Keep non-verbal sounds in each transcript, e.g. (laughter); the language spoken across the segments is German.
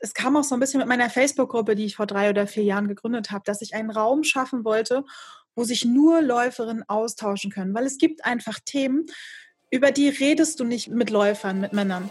es kam auch so ein bisschen mit meiner Facebook-Gruppe, die ich vor drei oder vier Jahren gegründet habe, dass ich einen Raum schaffen wollte, wo sich nur Läuferinnen austauschen können. Weil es gibt einfach Themen, über die redest du nicht mit Läufern, mit Männern.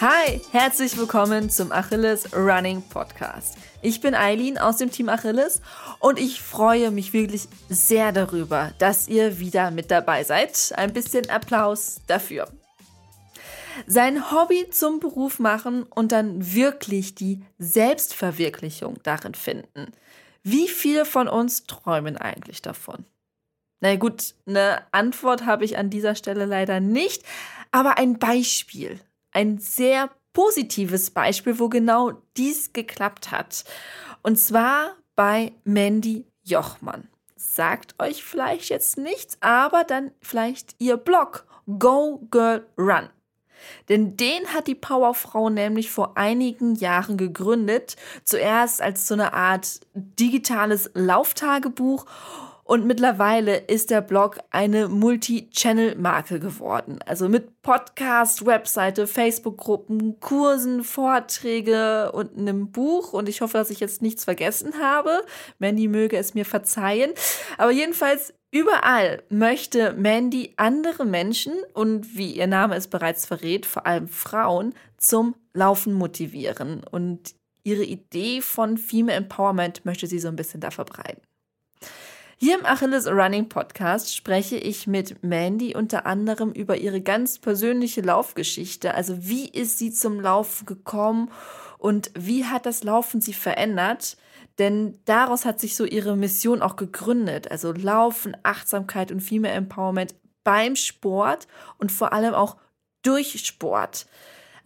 Hi, herzlich willkommen zum Achilles Running Podcast. Ich bin Eileen aus dem Team Achilles und ich freue mich wirklich sehr darüber, dass ihr wieder mit dabei seid. Ein bisschen Applaus dafür. Sein Hobby zum Beruf machen und dann wirklich die Selbstverwirklichung darin finden. Wie viele von uns träumen eigentlich davon? Na gut, eine Antwort habe ich an dieser Stelle leider nicht, aber ein Beispiel ein sehr positives Beispiel, wo genau dies geklappt hat. Und zwar bei Mandy Jochmann. Sagt euch vielleicht jetzt nichts, aber dann vielleicht ihr Blog Go Girl Run. Denn den hat die Powerfrau nämlich vor einigen Jahren gegründet. Zuerst als so eine Art digitales Lauftagebuch und mittlerweile ist der Blog eine Multi-Channel-Marke geworden. Also mit Podcast, Webseite, Facebook-Gruppen, Kursen, Vorträge und einem Buch. Und ich hoffe, dass ich jetzt nichts vergessen habe. Mandy möge es mir verzeihen. Aber jedenfalls Überall möchte Mandy andere Menschen und wie ihr Name es bereits verrät, vor allem Frauen zum Laufen motivieren. Und ihre Idee von Female Empowerment möchte sie so ein bisschen da verbreiten. Hier im Achilles Running Podcast spreche ich mit Mandy unter anderem über ihre ganz persönliche Laufgeschichte. Also wie ist sie zum Laufen gekommen und wie hat das Laufen sie verändert? Denn daraus hat sich so ihre Mission auch gegründet. Also Laufen, Achtsamkeit und Female Empowerment beim Sport und vor allem auch durch Sport.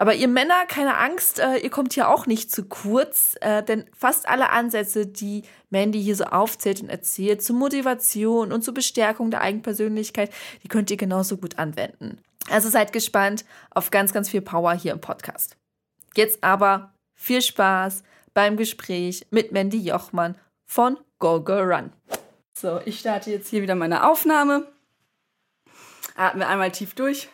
Aber ihr Männer, keine Angst, äh, ihr kommt hier auch nicht zu kurz, äh, denn fast alle Ansätze, die Mandy hier so aufzählt und erzählt, zur Motivation und zur Bestärkung der Eigenpersönlichkeit, die könnt ihr genauso gut anwenden. Also seid gespannt auf ganz, ganz viel Power hier im Podcast. Jetzt aber viel Spaß beim Gespräch mit Mandy Jochmann von Go Go Run. So, ich starte jetzt hier wieder meine Aufnahme. Atme einmal tief durch.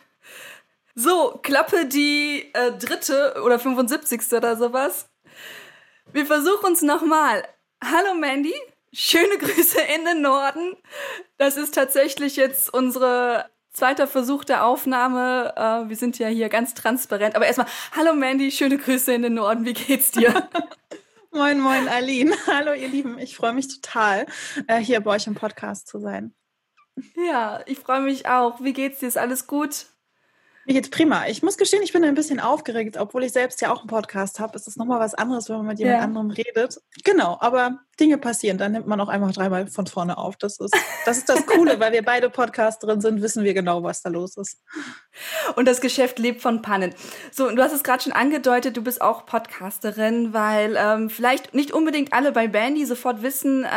So, Klappe die äh, dritte oder 75. oder sowas. Wir versuchen es nochmal. Hallo Mandy, schöne Grüße in den Norden. Das ist tatsächlich jetzt unsere zweiter Versuch der Aufnahme. Äh, wir sind ja hier ganz transparent. Aber erstmal, hallo Mandy, schöne Grüße in den Norden. Wie geht's dir? (laughs) moin, moin, Aline. (laughs) Hallo, ihr Lieben. Ich freue mich total, äh, hier bei euch im Podcast zu sein. Ja, ich freue mich auch. Wie geht's dir? Ist alles gut? Mir geht's prima. Ich muss gestehen, ich bin ein bisschen aufgeregt, obwohl ich selbst ja auch einen Podcast habe. Es ist nochmal was anderes, wenn man mit jemand ja. anderem redet. Genau, aber Dinge passieren, dann nimmt man auch einfach dreimal von vorne auf. Das ist das, ist das Coole, weil wir beide Podcasterin sind, wissen wir genau, was da los ist. Und das Geschäft lebt von Pannen. So, du hast es gerade schon angedeutet, du bist auch Podcasterin, weil ähm, vielleicht nicht unbedingt alle bei Bandy sofort wissen, äh,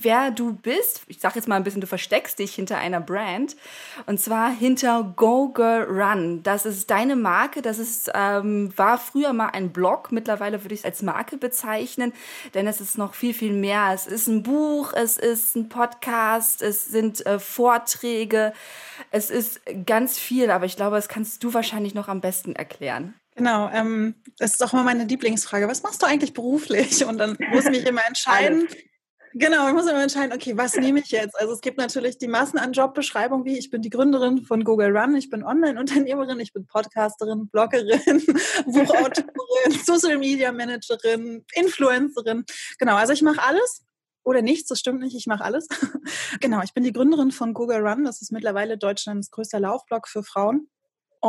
wer du bist. Ich sag jetzt mal ein bisschen, du versteckst dich hinter einer Brand. Und zwar hinter Go Girl Run. Das ist deine Marke, das ist, ähm, war früher mal ein Blog, mittlerweile würde ich es als Marke bezeichnen, denn es ist noch viel, viel mehr. Es ist ein Buch, es ist ein Podcast, es sind äh, Vorträge, es ist ganz viel, aber ich glaube, das kannst du wahrscheinlich noch am besten erklären. Genau, ähm, das ist auch immer meine Lieblingsfrage. Was machst du eigentlich beruflich? Und dann muss ich mich immer (laughs) entscheiden. Genau, ich muss immer entscheiden, okay, was nehme ich jetzt? Also es gibt natürlich die Massen an Jobbeschreibungen, wie ich bin die Gründerin von Google Run, ich bin Online-Unternehmerin, ich bin Podcasterin, Bloggerin, (laughs) Buchautorin, (laughs) Social Media Managerin, Influencerin. Genau, also ich mache alles oder nichts, das stimmt nicht, ich mache alles. (laughs) genau, ich bin die Gründerin von Google Run, das ist mittlerweile Deutschlands größter Laufblog für Frauen.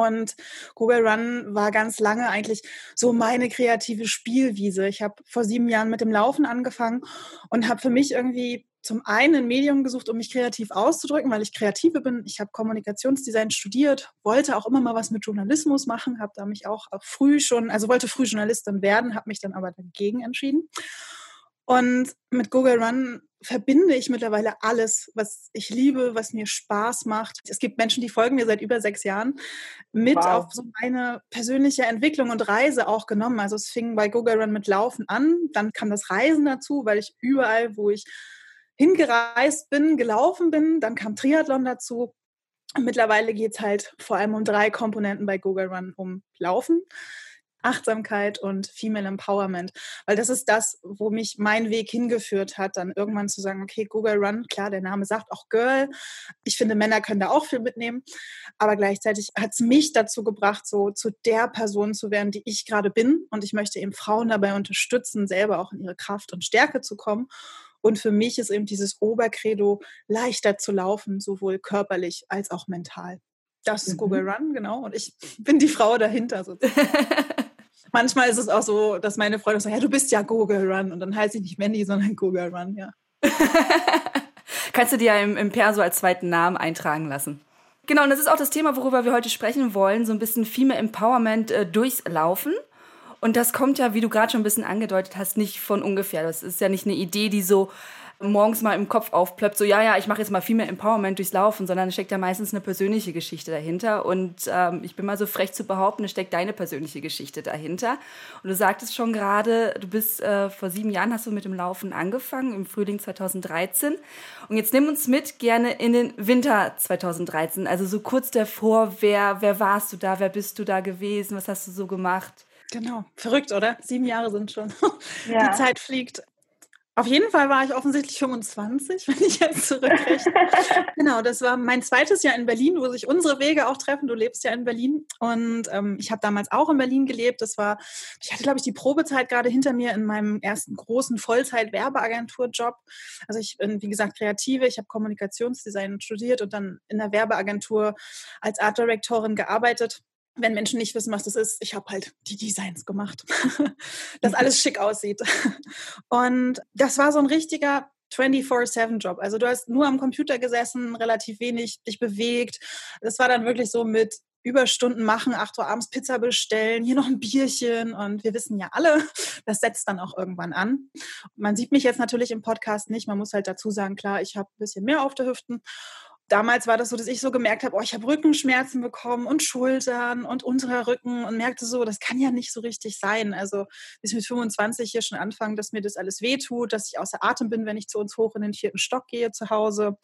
Und Google Run war ganz lange eigentlich so meine kreative Spielwiese. Ich habe vor sieben Jahren mit dem Laufen angefangen und habe für mich irgendwie zum einen ein Medium gesucht, um mich kreativ auszudrücken, weil ich Kreative bin. Ich habe Kommunikationsdesign studiert, wollte auch immer mal was mit Journalismus machen, habe da mich auch früh schon, also wollte früh Journalistin werden, habe mich dann aber dagegen entschieden. Und mit Google Run verbinde ich mittlerweile alles, was ich liebe, was mir Spaß macht. Es gibt Menschen, die folgen mir seit über sechs Jahren, mit wow. auf so meine persönliche Entwicklung und Reise auch genommen. Also es fing bei Google Run mit Laufen an, dann kam das Reisen dazu, weil ich überall, wo ich hingereist bin, gelaufen bin, dann kam Triathlon dazu. Mittlerweile geht es halt vor allem um drei Komponenten bei Google Run, um Laufen, Achtsamkeit und Female Empowerment. Weil das ist das, wo mich mein Weg hingeführt hat, dann irgendwann zu sagen, okay, Google Run, klar, der Name sagt auch Girl. Ich finde, Männer können da auch viel mitnehmen. Aber gleichzeitig hat es mich dazu gebracht, so zu der Person zu werden, die ich gerade bin. Und ich möchte eben Frauen dabei unterstützen, selber auch in ihre Kraft und Stärke zu kommen. Und für mich ist eben dieses Obercredo leichter zu laufen, sowohl körperlich als auch mental. Das ist mhm. Google Run, genau. Und ich (laughs) bin die Frau dahinter sozusagen. (laughs) Manchmal ist es auch so, dass meine Freunde sagen, ja, du bist ja Google Run. Und dann heiße ich nicht Mandy, sondern Google Run, ja. (laughs) Kannst du dir ja im, im Perso als zweiten Namen eintragen lassen. Genau, und das ist auch das Thema, worüber wir heute sprechen wollen, so ein bisschen Female Empowerment äh, durchs Laufen. Und das kommt ja, wie du gerade schon ein bisschen angedeutet hast, nicht von ungefähr. Das ist ja nicht eine Idee, die so morgens mal im Kopf aufplöppt, so ja, ja, ich mache jetzt mal viel mehr Empowerment durchs Laufen, sondern es steckt ja meistens eine persönliche Geschichte dahinter. Und ähm, ich bin mal so frech zu behaupten, es steckt deine persönliche Geschichte dahinter. Und du sagtest schon gerade, du bist äh, vor sieben Jahren hast du mit dem Laufen angefangen, im Frühling 2013. Und jetzt nimm uns mit gerne in den Winter 2013. Also so kurz davor, wer, wer warst du da, wer bist du da gewesen, was hast du so gemacht? Genau, verrückt, oder? Sieben Jahre sind schon. (laughs) Ja. Die Zeit fliegt. Auf jeden Fall war ich offensichtlich 25, wenn ich jetzt zurückrechne. (laughs) genau, das war mein zweites Jahr in Berlin, wo sich unsere Wege auch treffen. Du lebst ja in Berlin und ähm, ich habe damals auch in Berlin gelebt. Das war, ich hatte glaube ich die Probezeit gerade hinter mir in meinem ersten großen Vollzeit-Werbeagentur-Job. Also ich bin wie gesagt Kreative, ich habe Kommunikationsdesign studiert und dann in der Werbeagentur als Art Directorin gearbeitet wenn Menschen nicht wissen, was das ist, ich habe halt die Designs gemacht, (laughs) dass mhm. alles schick aussieht. Und das war so ein richtiger 24-7-Job. Also du hast nur am Computer gesessen, relativ wenig dich bewegt. Das war dann wirklich so mit Überstunden machen, 8 Uhr abends Pizza bestellen, hier noch ein Bierchen und wir wissen ja alle, (laughs) das setzt dann auch irgendwann an. Man sieht mich jetzt natürlich im Podcast nicht, man muss halt dazu sagen, klar, ich habe ein bisschen mehr auf der Hüften damals war das so, dass ich so gemerkt habe, oh, ich habe Rückenschmerzen bekommen und Schultern und unterer Rücken und merkte so, das kann ja nicht so richtig sein. Also bis mit 25 hier schon anfangen, dass mir das alles wehtut, dass ich außer Atem bin, wenn ich zu uns hoch in den vierten Stock gehe zu Hause.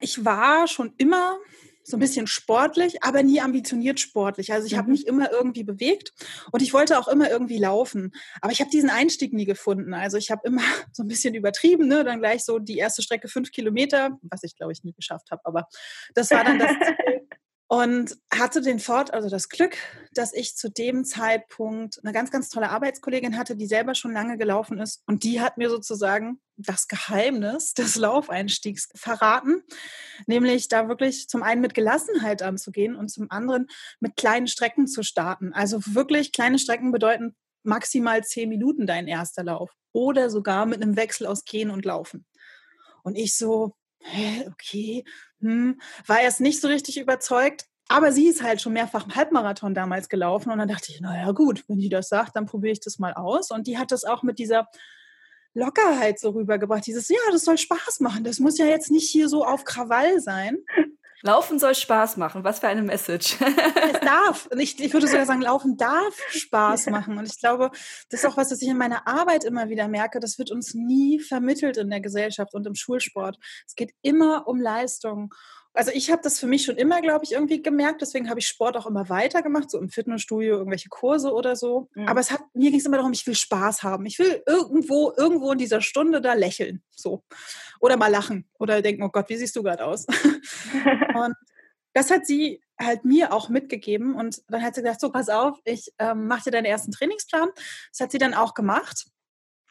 Ich war schon immer so ein bisschen sportlich, aber nie ambitioniert sportlich. Also ich mhm. habe mich immer irgendwie bewegt und ich wollte auch immer irgendwie laufen. Aber ich habe diesen Einstieg nie gefunden. Also ich habe immer (laughs) so ein bisschen übertrieben, ne? dann gleich so die erste Strecke fünf Kilometer, was ich glaube ich nie geschafft habe. Aber das war dann das (laughs) Ziel. Und hatte den Fort, also das Glück, dass ich zu dem Zeitpunkt eine ganz, ganz tolle Arbeitskollegin hatte, die selber schon lange gelaufen ist. Und die hat mir sozusagen das Geheimnis des Laufeinstiegs verraten, nämlich da wirklich zum einen mit Gelassenheit anzugehen und zum anderen mit kleinen Strecken zu starten. Also wirklich kleine Strecken bedeuten maximal zehn Minuten dein erster Lauf oder sogar mit einem Wechsel aus Gehen und Laufen. Und ich so, hä, okay, hm, war erst nicht so richtig überzeugt, aber sie ist halt schon mehrfach im Halbmarathon damals gelaufen und dann dachte ich, naja gut, wenn die das sagt, dann probiere ich das mal aus. Und die hat das auch mit dieser Lockerheit so rübergebracht. Dieses, ja, das soll Spaß machen. Das muss ja jetzt nicht hier so auf Krawall sein. Laufen soll Spaß machen. Was für eine Message. es (laughs) darf. Ich, ich würde sogar sagen, Laufen darf Spaß machen. Und ich glaube, das ist auch was, was ich in meiner Arbeit immer wieder merke. Das wird uns nie vermittelt in der Gesellschaft und im Schulsport. Es geht immer um Leistung. Also ich habe das für mich schon immer, glaube ich, irgendwie gemerkt. Deswegen habe ich Sport auch immer weitergemacht, so im Fitnessstudio, irgendwelche Kurse oder so. Mhm. Aber es hat, mir ging es immer darum, ich will Spaß haben. Ich will irgendwo, irgendwo in dieser Stunde da lächeln. So. Oder mal lachen. Oder denken, oh Gott, wie siehst du gerade aus? (laughs) und das hat sie halt mir auch mitgegeben. Und dann hat sie gesagt, so, pass auf, ich ähm, mache dir deinen ersten Trainingsplan. Das hat sie dann auch gemacht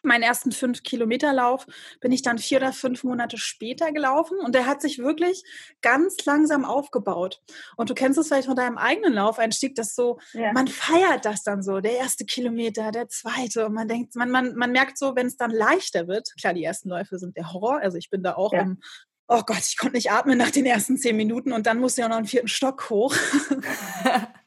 meinen ersten fünf Kilometer Lauf bin ich dann vier oder fünf Monate später gelaufen und der hat sich wirklich ganz langsam aufgebaut. Und du kennst es vielleicht von deinem eigenen Laufeinstieg, dass so, ja. man feiert das dann so, der erste Kilometer, der zweite und man denkt, man, man, man merkt so, wenn es dann leichter wird, klar, die ersten Läufe sind der Horror, also ich bin da auch ja. im Oh Gott, ich konnte nicht atmen nach den ersten zehn Minuten und dann musste ich auch noch einen vierten Stock hoch. (laughs) (laughs)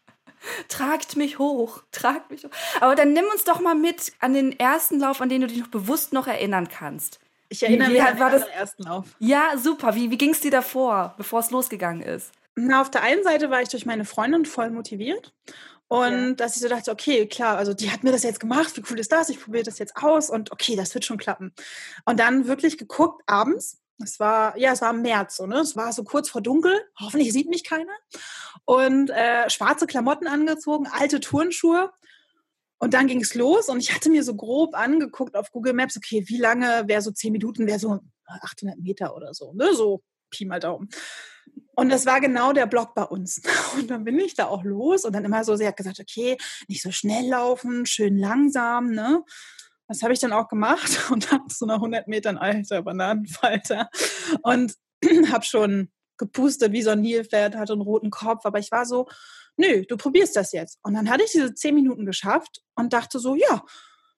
Tragt mich hoch, tragt mich hoch. Aber dann nimm uns doch mal mit an den ersten Lauf, an den du dich noch bewusst noch erinnern kannst. Ich erinnere wie, mich an den ersten Lauf. Ja, super. Wie, wie ging es dir davor, bevor es losgegangen ist? Na, auf der einen Seite war ich durch meine Freundin voll motiviert. Und ja. dass ich so dachte, okay, klar, also die hat mir das jetzt gemacht, wie cool ist das? Ich probiere das jetzt aus und okay, das wird schon klappen. Und dann wirklich geguckt abends. Es war, ja, es war im März, so, ne? Es war so kurz vor dunkel. Hoffentlich sieht mich keiner. Und äh, schwarze Klamotten angezogen, alte Turnschuhe. Und dann ging es los und ich hatte mir so grob angeguckt auf Google Maps, okay, wie lange wäre so zehn Minuten, wäre so 800 Meter oder so, ne? So Pi mal Daumen. Und das war genau der Block bei uns. (laughs) Und dann bin ich da auch los und dann immer so, sie hat gesagt, okay, nicht so schnell laufen, schön langsam, ne? Das habe ich dann auch gemacht (laughs) und habe so nach 100 Metern, alter Bananenfalter. Und (clears throat) habe schon gepustet wie so ein Nilpferd, hatte einen roten Kopf, aber ich war so, nö, du probierst das jetzt. Und dann hatte ich diese 10 Minuten geschafft und dachte so, ja,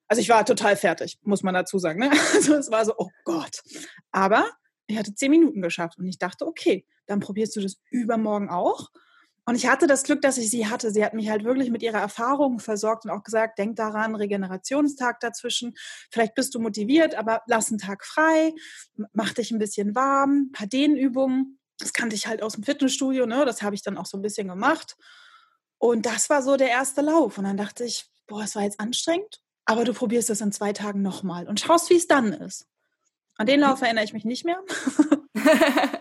also ich war total fertig, muss man dazu sagen. Ne? (laughs) Also es war so, oh Gott. Aber ich hatte zehn Minuten geschafft und ich dachte, okay, dann probierst du das übermorgen auch. Und ich hatte das Glück, dass ich sie hatte. Sie hat mich halt wirklich mit ihrer Erfahrung versorgt und auch gesagt, denk daran, Regenerationstag dazwischen. Vielleicht bist du motiviert, aber lass einen Tag frei, mach dich ein bisschen warm, ein paar Dehnübungen. Das kannte ich halt aus dem Fitnessstudio, ne? Das habe ich dann auch so ein bisschen gemacht. Und das war so der erste Lauf. Und dann dachte ich, boah, es war jetzt anstrengend, aber du probierst es in zwei Tagen nochmal und schaust, wie es dann ist. An den Lauf erinnere ich mich nicht mehr. (laughs)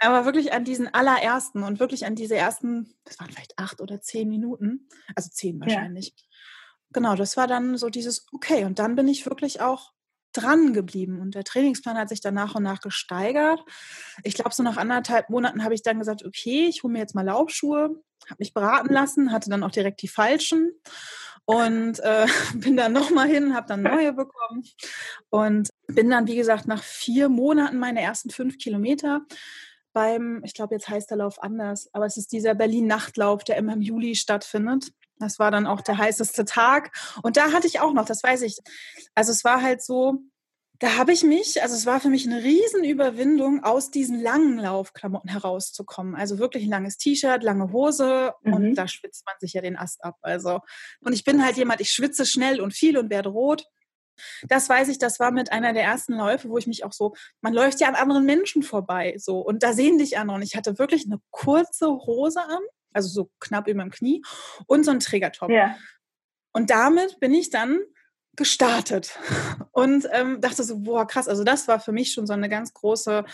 Aber wirklich an diesen allerersten und wirklich an diese ersten, das waren vielleicht acht oder zehn Minuten, also zehn wahrscheinlich. Ja. Genau, das war dann so dieses, okay, und dann bin ich wirklich auch dran geblieben und der Trainingsplan hat sich dann nach und nach gesteigert. Ich glaube, so nach anderthalb Monaten habe ich dann gesagt, okay, ich hole mir jetzt mal Laufschuhe, habe mich beraten lassen, hatte dann auch direkt die falschen und äh, (laughs) bin dann nochmal hin, habe dann neue bekommen und bin dann, wie gesagt, nach vier Monaten meine ersten fünf Kilometer beim, ich glaube, jetzt heißt der Lauf anders, aber es ist dieser Berlin-Nachtlauf, der immer im Juli stattfindet. Das war dann auch der heißeste Tag. Und da hatte ich auch noch, das weiß ich. Also es war halt so, da habe ich mich, also es war für mich eine Riesenüberwindung, aus diesen langen Laufklamotten herauszukommen. Also wirklich ein langes T-Shirt, lange Hose mhm. und da schwitzt man sich ja den Ast ab. Also, und ich bin halt jemand, ich schwitze schnell und viel und werde rot. Das weiß ich, das war mit einer der ersten Läufe, wo ich mich auch so, man läuft ja an anderen Menschen vorbei, so, und da sehen dich andere. Und ich hatte wirklich eine kurze Hose an, also so knapp über dem Knie und so einen Trägertop. Ja. Und damit bin ich dann gestartet und ähm, dachte so, boah, krass, also das war für mich schon so eine ganz große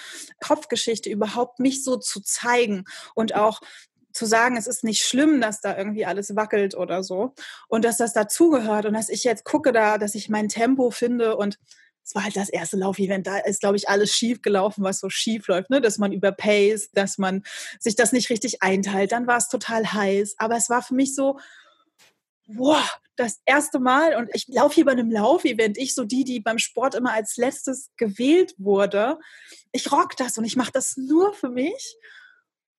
Kopfgeschichte, überhaupt mich so zu zeigen und auch zu sagen, es ist nicht schlimm, dass da irgendwie alles wackelt oder so und dass das dazugehört und dass ich jetzt gucke da, dass ich mein Tempo finde und es war halt das erste Laufevent, da ist, glaube ich, alles schief gelaufen, was so schief läuft, ne? dass man überpaced, dass man sich das nicht richtig einteilt, dann war es total heiß, aber es war für mich so, wow, das erste Mal und ich laufe hier bei einem Laufevent, ich so die, die beim Sport immer als letztes gewählt wurde. Ich rock das und ich mache das nur für mich.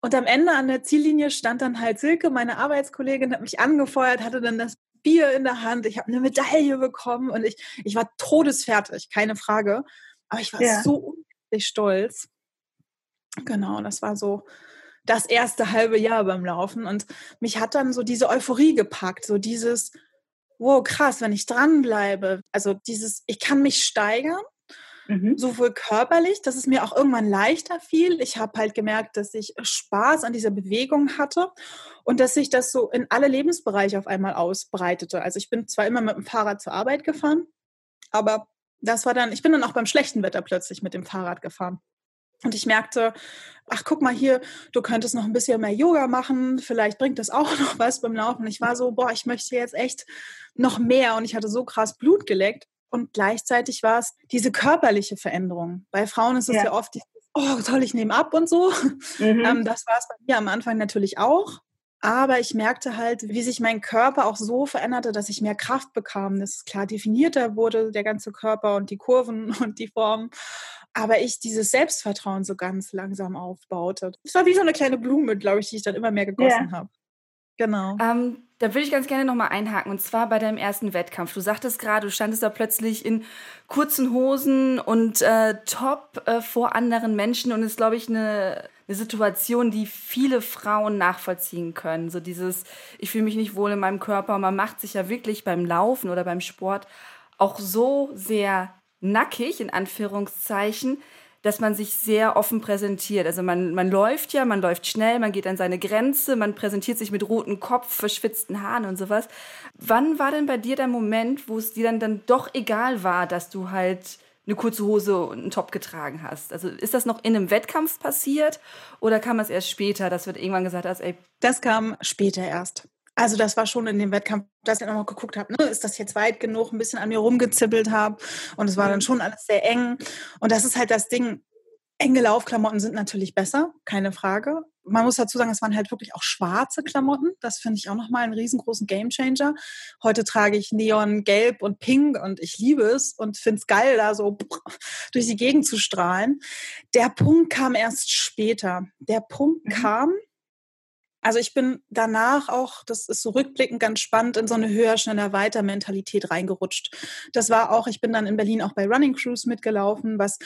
Und am Ende an der Ziellinie stand dann halt Silke, meine Arbeitskollegin, hat mich angefeuert, hatte dann das Bier in der Hand, ich habe eine Medaille bekommen und ich, ich war todesfertig, keine Frage. Aber ich war ja. so unglaublich stolz. Genau, das war so das erste halbe Jahr beim Laufen. Und mich hat dann so diese Euphorie gepackt, so dieses, wow, krass, wenn ich dranbleibe. Also dieses, ich kann mich steigern. Mhm. Sowohl körperlich, dass es mir auch irgendwann leichter fiel. Ich habe halt gemerkt, dass ich Spaß an dieser Bewegung hatte und dass sich das so in alle Lebensbereiche auf einmal ausbreitete. Also ich bin zwar immer mit dem Fahrrad zur Arbeit gefahren, aber das war dann, ich bin dann auch beim schlechten Wetter plötzlich mit dem Fahrrad gefahren. Und ich merkte, ach guck mal hier, du könntest noch ein bisschen mehr Yoga machen, vielleicht bringt das auch (laughs) noch was beim Laufen. Ich war so, boah, ich möchte jetzt echt noch mehr und ich hatte so krass Blut geleckt. Und gleichzeitig war es diese körperliche Veränderung. Bei Frauen ist es ja, ja oft, oh toll, ich nehme ab und so. Mhm. Ähm, das war es bei mir am Anfang natürlich auch. Aber ich merkte halt, wie sich mein Körper auch so veränderte, dass ich mehr Kraft bekam. Das ist klar definierter wurde, der ganze Körper und die Kurven (laughs) und die Formen aber ich dieses Selbstvertrauen so ganz langsam aufbaute. Es war wie so eine kleine Blume, glaube ich, die ich dann immer mehr gegossen ja. habe. Genau. Ähm, da würde ich ganz gerne nochmal einhaken, und zwar bei deinem ersten Wettkampf. Du sagtest gerade, du standest da plötzlich in kurzen Hosen und äh, top äh, vor anderen Menschen und ist, glaube ich, eine, eine Situation, die viele Frauen nachvollziehen können. So dieses, ich fühle mich nicht wohl in meinem Körper. Man macht sich ja wirklich beim Laufen oder beim Sport auch so sehr nackig, in Anführungszeichen, dass man sich sehr offen präsentiert. Also man, man läuft ja, man läuft schnell, man geht an seine Grenze, man präsentiert sich mit rotem Kopf, verschwitzten Haaren und sowas. Wann war denn bei dir der Moment, wo es dir dann, dann doch egal war, dass du halt eine kurze Hose und einen Top getragen hast? Also ist das noch in einem Wettkampf passiert oder kam es erst später, dass du irgendwann gesagt hast, ey. Das kam später erst. Also das war schon in dem Wettkampf, dass ich nochmal geguckt habe, ne, ist das jetzt weit genug, ein bisschen an mir rumgezippelt habe. Und es war dann mhm. schon alles sehr eng. Und das ist halt das Ding. Enge Laufklamotten sind natürlich besser, keine Frage. Man muss dazu sagen, es waren halt wirklich auch schwarze Klamotten. Das finde ich auch nochmal einen riesengroßen Gamechanger. Heute trage ich Neon, Gelb und Pink und ich liebe es und finde es geil, da so (laughs) durch die Gegend zu strahlen. Der Punkt kam erst später. Der Punkt mhm. kam, also ich bin danach auch, das ist so rückblickend ganz spannend, in so eine höher, schneller, weiter Mentalität reingerutscht. Das war auch, ich bin dann in Berlin auch bei Running Cruise mitgelaufen, was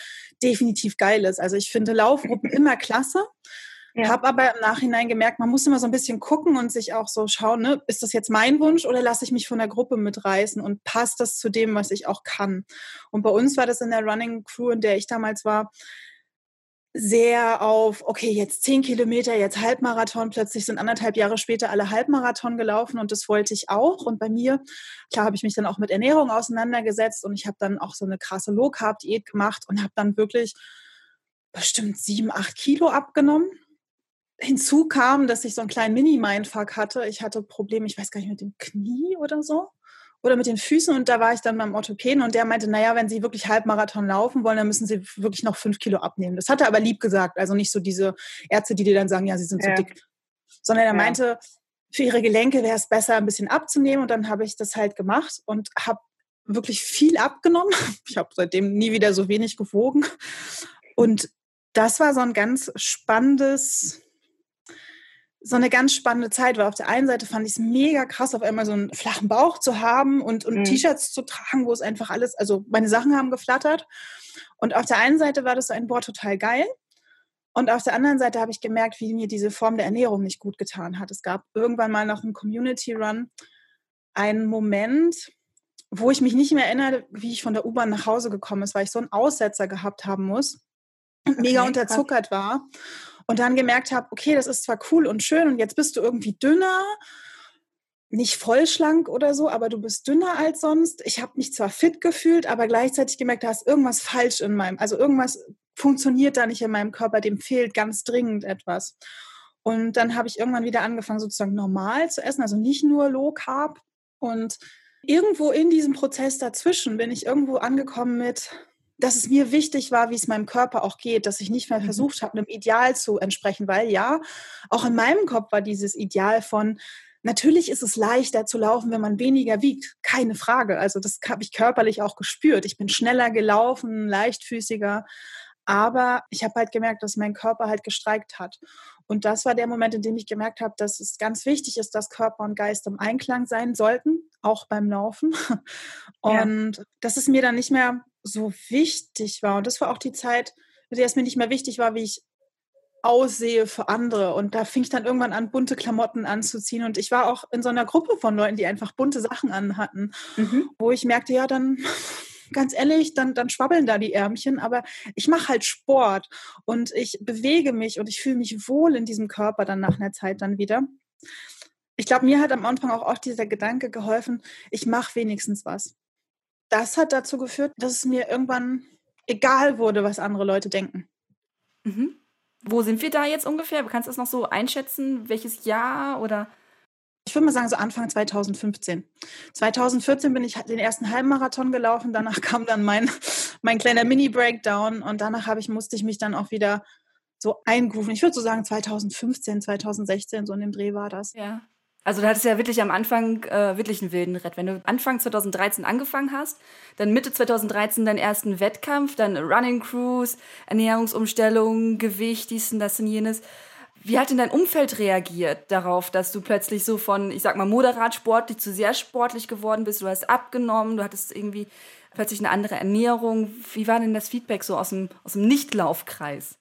definitiv geil ist. Also ich finde Laufgruppen immer klasse. Ja. Habe aber im Nachhinein gemerkt, man muss immer so ein bisschen gucken und sich auch so schauen, ne, ist das jetzt mein Wunsch oder lasse ich mich von der Gruppe mitreißen und passt das zu dem, was ich auch kann? Und bei uns war das in der Running Crew, in der ich damals war, sehr auf, okay, jetzt zehn Kilometer, jetzt Halbmarathon. Plötzlich sind anderthalb Jahre später alle Halbmarathon gelaufen und das wollte ich auch. Und bei mir, klar, habe ich mich dann auch mit Ernährung auseinandergesetzt und ich habe dann auch so eine krasse Low-Carb-Diät gemacht und habe dann wirklich bestimmt sieben, acht Kilo abgenommen. Hinzu kam, dass ich so einen kleinen Mini-Mindfuck hatte. Ich hatte Probleme, ich weiß gar nicht, mit dem Knie oder so oder mit den Füßen und da war ich dann beim Orthopäden und der meinte, naja, wenn Sie wirklich Halbmarathon laufen wollen, dann müssen Sie wirklich noch fünf Kilo abnehmen. Das hat er aber lieb gesagt, also nicht so diese Ärzte, die dir dann sagen, ja, Sie sind ja. zu dick, sondern er ja. meinte, für Ihre Gelenke wäre es besser, ein bisschen abzunehmen und dann habe ich das halt gemacht und habe wirklich viel abgenommen. (laughs) Ich habe seitdem nie wieder so wenig gewogen und das war so ein ganz spannendes so eine ganz spannende Zeit, weil auf der einen Seite fand ich es mega krass, auf einmal so einen flachen Bauch zu haben und, und mhm. T-Shirts zu tragen, wo es einfach alles, also meine Sachen haben geflattert. Und auf der einen Seite war das so ein, boah, total geil. Und auf der anderen Seite habe ich gemerkt, wie mir diese Form der Ernährung nicht gut getan hat. Es gab irgendwann mal noch einen Community Run, einen Moment, wo ich mich nicht mehr erinnere, wie ich von der U-Bahn nach Hause gekommen ist, weil ich so einen Aussetzer gehabt haben muss und mega unterzuckert war und dann gemerkt habe, okay, das ist zwar cool und schön und jetzt bist du irgendwie dünner, nicht vollschlank oder so, aber du bist dünner als sonst. Ich habe mich zwar fit gefühlt, aber gleichzeitig gemerkt, da ist irgendwas falsch in meinem, also irgendwas funktioniert da nicht in meinem Körper, dem fehlt ganz dringend etwas. Und dann habe ich irgendwann wieder angefangen, sozusagen normal zu essen, also nicht nur Low Carb. Und irgendwo in diesem Prozess dazwischen bin ich irgendwo angekommen mit, dass es mir wichtig war, wie es meinem Körper auch geht, dass ich nicht mehr mhm. versucht habe, einem Ideal zu entsprechen, weil ja, auch in meinem Kopf war dieses Ideal von, natürlich ist es leichter zu laufen, wenn man weniger wiegt, keine Frage. Also das habe ich körperlich auch gespürt. Ich bin schneller gelaufen, leichtfüßiger, aber ich habe halt gemerkt, dass mein Körper halt gestreikt hat. Und das war der Moment, in dem ich gemerkt habe, dass es ganz wichtig ist, dass Körper und Geist im Einklang sein sollten, auch beim Laufen. Und ja. dass es mir dann nicht mehr so wichtig war. Und das war auch die Zeit, in der es mir nicht mehr wichtig war, wie ich aussehe für andere. Und da fing ich dann irgendwann an, bunte Klamotten anzuziehen. Und ich war auch in so einer Gruppe von Leuten, die einfach bunte Sachen anhatten, mhm. wo ich merkte, ja, dann (laughs) ganz ehrlich, dann, dann schwabbeln da die Ärmchen, aber ich mache halt Sport und ich bewege mich und ich fühle mich wohl in diesem Körper dann nach einer Zeit dann wieder. Ich glaube, mir hat am Anfang auch oft dieser Gedanke geholfen, ich mache wenigstens was das hat dazu geführt, dass es mir irgendwann egal wurde, was andere Leute denken. Mhm. Wo sind wir da jetzt ungefähr? Kannst du das noch so einschätzen? Welches Jahr oder? Ich würde mal sagen, so Anfang 2015. 2014 bin ich den ersten Halbmarathon gelaufen. Danach (laughs) kam dann mein, mein kleiner Mini-Breakdown und danach habe ich, musste ich mich dann auch wieder so eingrooven. Ich würde so sagen 2015, 2016, so in dem Dreh war das. Ja. Also du hattest ja wirklich am Anfang äh, wirklich einen wilden Ritt. Wenn du Anfang 2013 angefangen hast, dann Mitte 2013 deinen ersten Wettkampf, dann Running Cruise, Ernährungsumstellung, Gewicht, dies und das und jenes. Wie hat denn dein Umfeld reagiert darauf, dass du plötzlich so von, ich sag mal, moderat sportlich zu sehr sportlich geworden bist? Du hast abgenommen, du hattest irgendwie plötzlich eine andere Ernährung. Wie war denn das Feedback so aus dem, aus dem Nichtlaufkreis?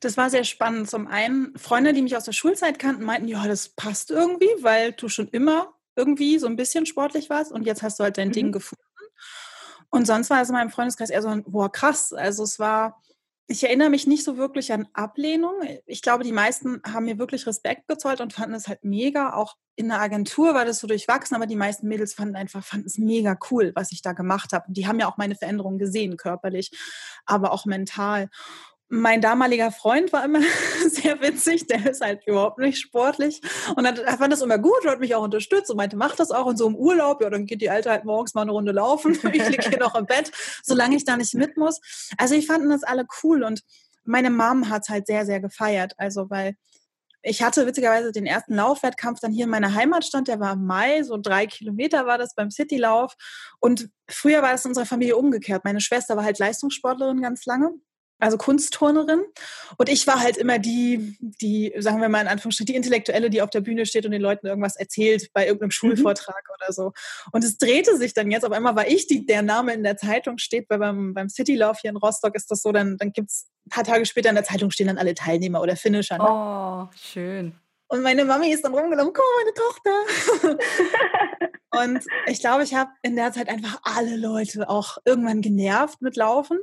Das war sehr spannend. Zum einen, Freunde, die mich aus der Schulzeit kannten, meinten, ja, das passt irgendwie, weil du schon immer irgendwie so ein bisschen sportlich warst und jetzt hast du halt dein mhm. Ding gefunden. Und sonst war es in meinem Freundeskreis eher so ein, boah, krass. Also es war, ich erinnere mich nicht so wirklich an Ablehnung. Ich glaube, die meisten haben mir wirklich Respekt gezollt und fanden es halt mega. Auch in der Agentur war das so durchwachsen, aber die meisten Mädels fanden einfach, fanden es mega cool, was ich da gemacht habe. Und die haben ja auch meine Veränderungen gesehen, körperlich, aber auch mental mein damaliger Freund war immer (laughs) sehr witzig, der ist halt überhaupt nicht sportlich und dann, fand das immer gut und hat mich auch unterstützt und meinte, mach das auch und so im Urlaub, ja, dann geht die Alte halt morgens mal eine Runde laufen, (laughs) ich liege hier noch im Bett, solange ich da nicht mit muss. Also ich fanden das alle cool und meine Mom hat es halt sehr, sehr gefeiert, also weil ich hatte witzigerweise den ersten Laufwettkampf dann hier in meiner Heimatstadt, der war im Mai, so drei Kilometer war das beim Citylauf. Und früher war das in unserer Familie umgekehrt. Meine Schwester war halt Leistungssportlerin ganz lange also Kunstturnerin. Und ich war halt immer die, die, sagen wir mal in Anführungsstrichen, die Intellektuelle, die auf der Bühne steht und den Leuten irgendwas erzählt bei irgendeinem mhm. Schulvortrag mhm. oder so. Und es drehte sich dann jetzt, auf einmal war ich die, der Name in der Zeitung steht, weil beim, beim Citylauf hier in Rostock ist das so, dann, dann gibt es ein paar Tage später in der Zeitung stehen dann alle Teilnehmer oder Finisher. Ne? Oh, schön. Und meine Mami ist dann rumgelaufen, guck mal, meine Tochter. (laughs) Und ich glaube, ich habe in der Zeit einfach alle Leute auch irgendwann genervt mit Laufen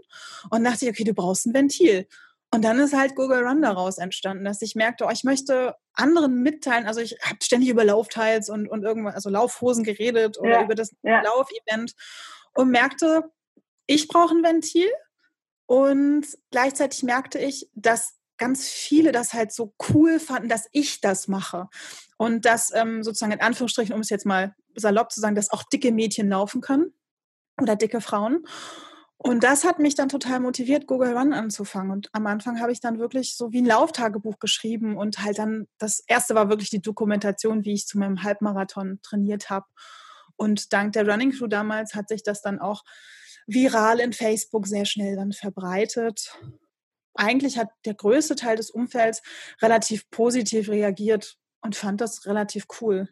und dachte, okay, du brauchst ein Ventil. Und dann ist halt Google Run daraus entstanden, dass ich merkte, oh, ich möchte anderen mitteilen. Also ich habe ständig über Laufteils und, und irgendwas, also Laufhosen geredet oder ja, über das ja. Laufevent und merkte, ich brauche ein Ventil. Und gleichzeitig merkte ich, dass ganz viele das halt so cool fanden, dass ich das mache. Und dass ähm, sozusagen in Anführungsstrichen, um es jetzt mal salopp zu sagen, dass auch dicke Mädchen laufen können oder dicke Frauen. Und das hat mich dann total motiviert, Google Run anzufangen. Und am Anfang habe ich dann wirklich so wie ein Lauftagebuch geschrieben und halt dann, das erste war wirklich die Dokumentation, wie ich zu meinem Halbmarathon trainiert habe. Und dank der Running Crew damals hat sich das dann auch viral in Facebook sehr schnell dann verbreitet eigentlich hat der größte Teil des Umfelds relativ positiv reagiert und fand das relativ cool.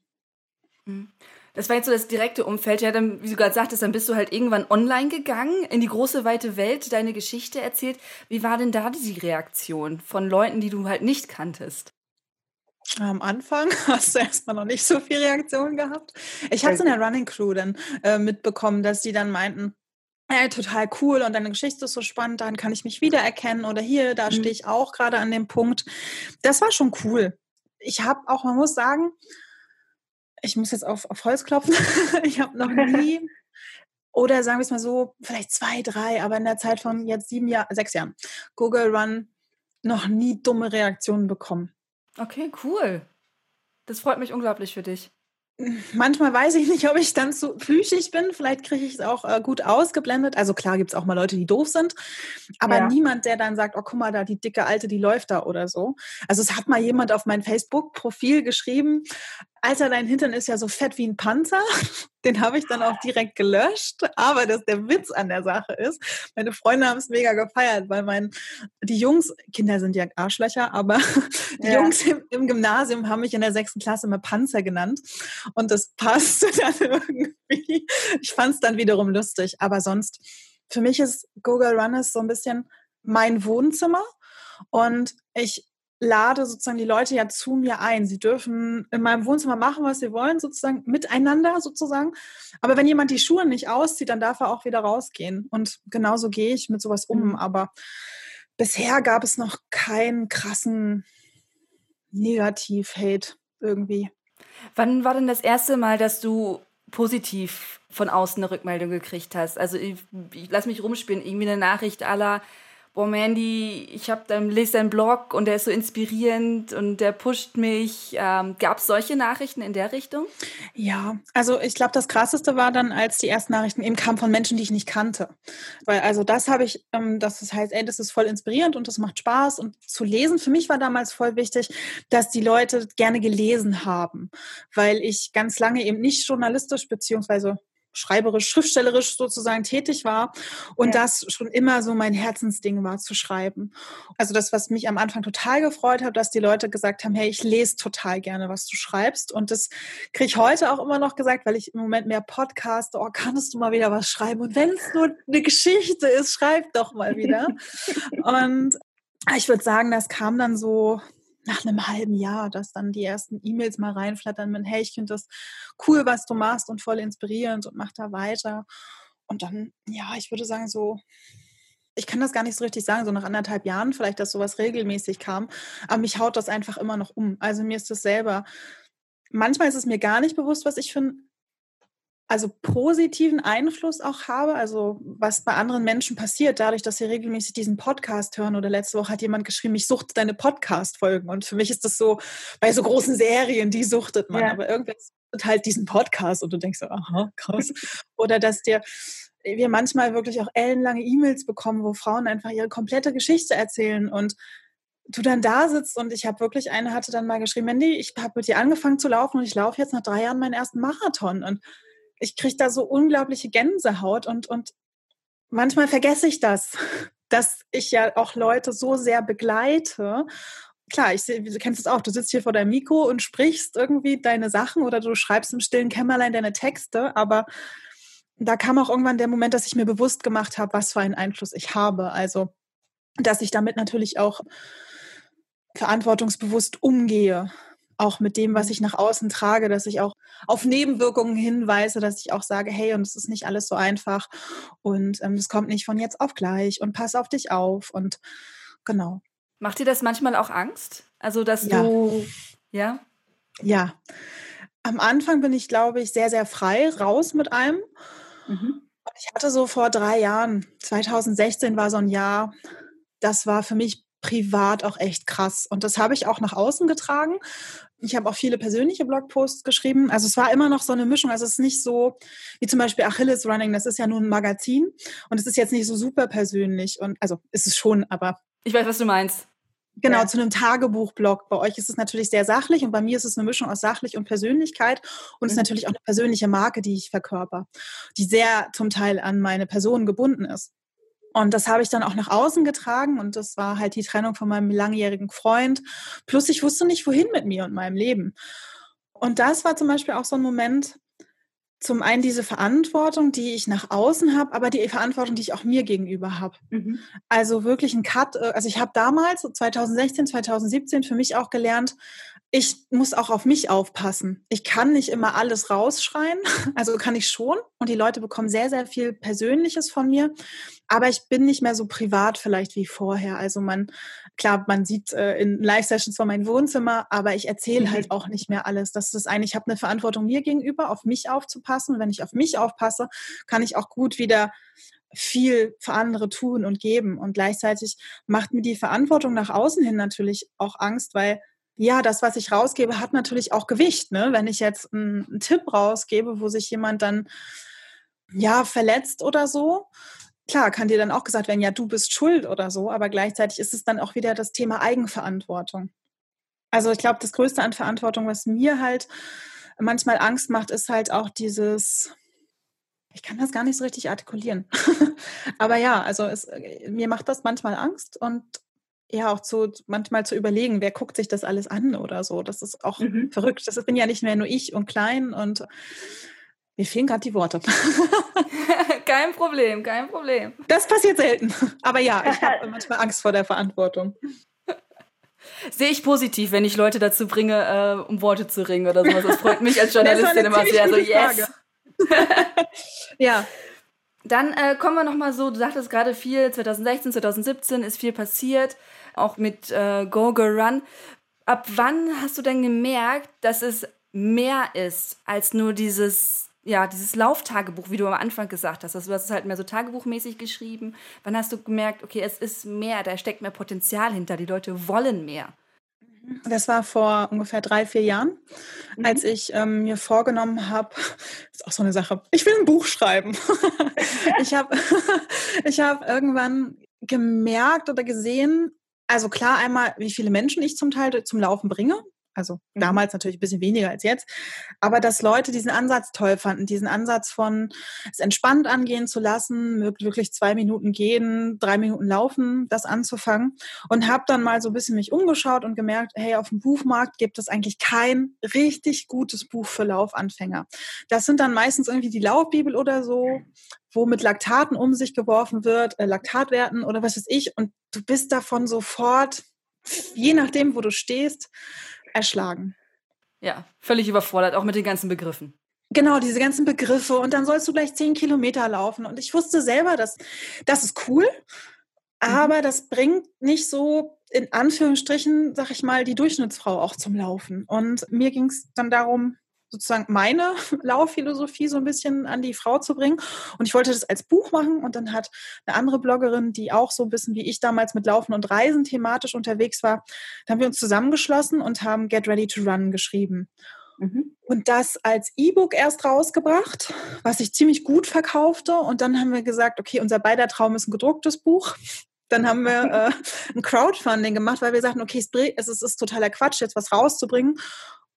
Das war jetzt so das direkte Umfeld. Ja, dann, wie du gerade sagtest, dann bist du halt irgendwann online gegangen, in die große weite Welt, deine Geschichte erzählt. Wie war denn da die Reaktion von Leuten, die du halt nicht kanntest? Am Anfang (laughs) hast du erstmal noch nicht so viel Reaktion gehabt. Ich hatte es in der Running Crew dann äh, mitbekommen, dass die dann meinten, äh, total cool und deine Geschichte ist so spannend, dann kann ich mich wiedererkennen oder hier, da mhm. stehe ich auch gerade an dem Punkt. Das war schon cool. Ich habe auch, man muss sagen, ich muss jetzt auf, auf Holz klopfen, (laughs) ich habe noch nie oder sagen wir es mal so, vielleicht zwei, drei, aber in der Zeit von jetzt sieben Jahren, sechs Jahren, Google Run noch nie dumme Reaktionen bekommen. Okay, cool. Das freut mich unglaublich für dich manchmal weiß ich nicht, (laughs) ob ich dann zu plüschig bin. Vielleicht kriege ich es auch äh, gut ausgeblendet. Also klar gibt es auch mal Leute, die doof sind, aber ja. niemand, der dann sagt, oh guck mal da, die dicke Alte, die läuft da oder so. Also es hat mal jemand auf mein Facebook-Profil geschrieben, Alter, dein Hintern ist ja so fett wie ein Panzer. (laughs) Den habe ich dann auch direkt gelöscht. Aber dass der Witz an der Sache ist, meine Freunde haben es mega gefeiert, weil mein, die Jungs, Kinder sind ja Arschlöcher, aber (laughs) die ja. Jungs im, im, Gymnasium haben mich in der sechsten Klasse immer Panzer genannt. Und das passte (laughs) dann irgendwie. Ich fand es dann wiederum lustig. Aber sonst, für mich ist Google Runners so ein bisschen mein Wohnzimmer. Und ich lade sozusagen die Leute ja zu mir ein. Sie dürfen in meinem Wohnzimmer machen, was sie wollen, sozusagen miteinander sozusagen. Aber wenn jemand die Schuhe nicht auszieht, dann darf er auch wieder rausgehen. Und genauso gehe ich mit sowas um. Mhm. Aber bisher gab es noch keinen krassen Negativ-Hate irgendwie. Wann war denn das erste Mal, dass du positiv von außen eine Rückmeldung gekriegt hast? Also ich, ich lass mich rumspielen, irgendwie eine Nachricht aller boah Mandy, ich habe dann lese deinen Blog und der ist so inspirierend und der pusht mich. Ähm, Gab es solche Nachrichten in der Richtung? Ja, also ich glaube, das Krasseste war dann, als die ersten Nachrichten eben kamen von Menschen, die ich nicht kannte. Weil also das habe ich, ähm, das heißt, ey, das ist voll inspirierend und das macht Spaß und zu lesen. Für mich war damals voll wichtig, dass die Leute gerne gelesen haben, weil ich ganz lange eben nicht journalistisch beziehungsweise schreiberisch, schriftstellerisch sozusagen tätig war und ja. das schon immer so mein Herzensding war zu schreiben. Also das, was mich am Anfang total gefreut hat, dass die Leute gesagt haben, hey, ich lese total gerne, was du schreibst und das kriege ich heute auch immer noch gesagt, weil ich im Moment mehr podcaste, oh, kannst du mal wieder was schreiben und wenn es nur eine Geschichte ist, schreib doch mal wieder. (laughs) und ich würde sagen, das kam dann so nach einem halben Jahr, dass dann die ersten E-Mails mal reinflattern mit, hey, ich finde das cool, was du machst und voll inspirierend und mach da weiter. Und dann, ja, ich würde sagen, so, ich kann das gar nicht so richtig sagen, so nach anderthalb Jahren vielleicht, dass sowas regelmäßig kam. Aber mich haut das einfach immer noch um. Also mir ist das selber, manchmal ist es mir gar nicht bewusst, was ich für einen also positiven Einfluss auch habe, also was bei anderen Menschen passiert, dadurch, dass sie regelmäßig diesen Podcast hören. Oder letzte Woche hat jemand geschrieben, ich suchte deine Podcast-Folgen. Und für mich ist das so, bei so großen Serien, die suchtet man. Ja. Aber irgendwer suchtet halt diesen Podcast und du denkst so, aha, krass. (laughs) Oder dass dir wir manchmal wirklich auch ellenlange E-Mails bekommen, wo Frauen einfach ihre komplette Geschichte erzählen und du dann da sitzt und ich habe wirklich eine hatte dann mal geschrieben, Mandy, ich habe mit dir angefangen zu laufen und ich laufe jetzt nach drei Jahren meinen ersten Marathon und ich kriege da so unglaubliche Gänsehaut und, und manchmal vergesse ich das, (laughs) dass ich ja auch Leute so sehr begleite. Klar, ich sehe, du kennst es auch, du sitzt hier vor deinem Mikro und sprichst irgendwie deine Sachen oder du schreibst im stillen Kämmerlein deine Texte, aber da kam auch irgendwann der Moment, dass ich mir bewusst gemacht habe, was für einen Einfluss ich habe. Also, dass ich damit natürlich auch verantwortungsbewusst umgehe auch mit dem, was mhm. ich nach außen trage, dass ich auch auf Nebenwirkungen hinweise, dass ich auch sage, hey, und es ist nicht alles so einfach und es ähm, kommt nicht von jetzt auf gleich und pass auf dich auf und genau. Macht dir das manchmal auch Angst? Also, dass ja. du, ja? Ja. Am Anfang bin ich, glaube ich, sehr, sehr frei raus mit allem. Mhm. Ich hatte so vor drei Jahren, 2016 war so ein Jahr, das war für mich privat auch echt krass. Und das habe ich auch nach außen getragen. Ich habe auch viele persönliche Blogposts geschrieben. Also es war immer noch so eine Mischung. Also es ist nicht so wie zum Beispiel Achilles Running. Das ist ja nur ein Magazin und es ist jetzt nicht so super persönlich. Und also ist es schon, aber ich weiß, was du meinst. Genau, ja. zu einem Tagebuchblog. Bei euch ist es natürlich sehr sachlich und bei mir ist es eine Mischung aus sachlich und Persönlichkeit und es mhm. ist natürlich auch eine persönliche Marke, die ich verkörper, die sehr zum Teil an meine Person gebunden ist. Und das habe ich dann auch nach außen getragen und das war halt die Trennung von meinem langjährigen Freund. Plus ich wusste nicht, wohin mit mir und meinem Leben. Und das war zum Beispiel auch so ein Moment, zum einen diese Verantwortung, die ich nach außen habe, aber die Verantwortung, die ich auch mir gegenüber habe. Mhm. Also wirklich ein Cut. Äh, also ich habe damals, 2016, 2017, für mich auch gelernt, ich muss auch auf mich aufpassen. Ich kann nicht immer alles rausschreien. (laughs) Also kann ich schon. Und die Leute bekommen sehr, sehr viel Persönliches von mir. Aber ich bin nicht mehr so privat vielleicht wie vorher. Also man, klar, man sieht äh, in Live-Sessions von meinem Wohnzimmer, aber ich erzähle mhm. halt auch nicht mehr alles. Das ist eigentlich, ich habe eine Verantwortung mir gegenüber, auf mich aufzupassen. Und wenn ich auf mich aufpasse, kann ich auch gut wieder viel für andere tun und geben. Und gleichzeitig macht mir die Verantwortung nach außen hin natürlich auch Angst, weil ja, das, was ich rausgebe, hat natürlich auch Gewicht. Ne? Wenn ich jetzt einen, einen Tipp rausgebe, wo sich jemand dann ja verletzt oder so, klar, kann dir dann auch gesagt werden, ja, du bist schuld oder so, aber gleichzeitig ist es dann auch wieder das Thema Eigenverantwortung. Also ich glaube, das Größte an Verantwortung, was mir halt manchmal Angst macht, ist halt auch dieses, ich kann das gar nicht so richtig artikulieren. (laughs) aber ja, also es, mir macht das manchmal Angst und ja auch zu manchmal zu überlegen, wer guckt sich das alles an oder so. Das ist auch mhm. verrückt. Das bin ja nicht mehr nur ich und klein und mir fehlen gerade die Worte. (laughs) kein Problem, kein Problem. Das passiert selten. Aber ja, ich habe (laughs) manchmal Angst vor der Verantwortung. Sehe ich positiv, wenn ich Leute dazu bringe, äh, um Worte zu ringen oder sowas. Das freut mich als (laughs) Journalistin immer sehr. So, yes. ja. Dann äh, kommen wir nochmal so, du sagtest gerade viel, 2016, 2017 ist viel passiert, auch mit äh, Go Go Run. Ab wann hast du denn gemerkt, dass es mehr ist als nur dieses ja, dieses Lauftagebuch, wie du am Anfang gesagt hast, also du hast es halt mehr so tagebuchmäßig geschrieben. Wann hast du gemerkt, okay, es ist mehr, da steckt mehr Potenzial hinter, die Leute wollen mehr? Das war vor ungefähr drei, vier Jahren, mhm. als ich ähm, mir vorgenommen habe, (laughs) ist auch so eine Sache, ich will ein Buch schreiben. (laughs) ich habe (laughs) ich hab irgendwann gemerkt oder gesehen, also klar einmal, wie viele Menschen ich zum Teil zum Laufen bringe. Also mhm. damals natürlich ein bisschen weniger als jetzt. Aber dass Leute diesen Ansatz toll fanden, diesen Ansatz von es entspannt angehen zu lassen, wirklich zwei Minuten gehen, drei Minuten laufen, das anzufangen. Und habe dann mal so ein bisschen mich umgeschaut und gemerkt, hey, auf dem Buchmarkt gibt es eigentlich kein richtig gutes Buch für Laufanfänger. Das sind dann meistens irgendwie die Laufbibel oder so, wo mit Laktaten um sich geworfen wird, äh, Laktatwerten oder was weiß ich. Und du bist davon sofort, je nachdem, wo du stehst, erschlagen. Ja, völlig überfordert, auch mit den ganzen Begriffen. Genau, diese ganzen Begriffe und dann sollst du gleich zehn Kilometer laufen. Und ich wusste selber, dass das ist cool, mhm. aber das bringt nicht so in Anführungsstrichen, sag ich mal, die Durchschnittsfrau auch zum Laufen. Und mir ging es dann darum, sozusagen meine (laughs) Laufphilosophie so ein bisschen an die Frau zu bringen. Und ich wollte das als Buch machen. Und dann hat eine andere Bloggerin, die auch so ein bisschen wie ich damals mit Laufen und Reisen thematisch unterwegs war, da haben wir uns zusammengeschlossen und haben Get Ready to Run geschrieben. Mhm. Und das als E-Book erst rausgebracht, was sich ziemlich gut verkaufte. Und dann haben wir gesagt, okay, unser beider Traum ist ein gedrucktes Buch. Dann haben wir (laughs) äh, ein Crowdfunding gemacht, weil wir sagten, okay, es ist, es ist totaler Quatsch, jetzt was rauszubringen.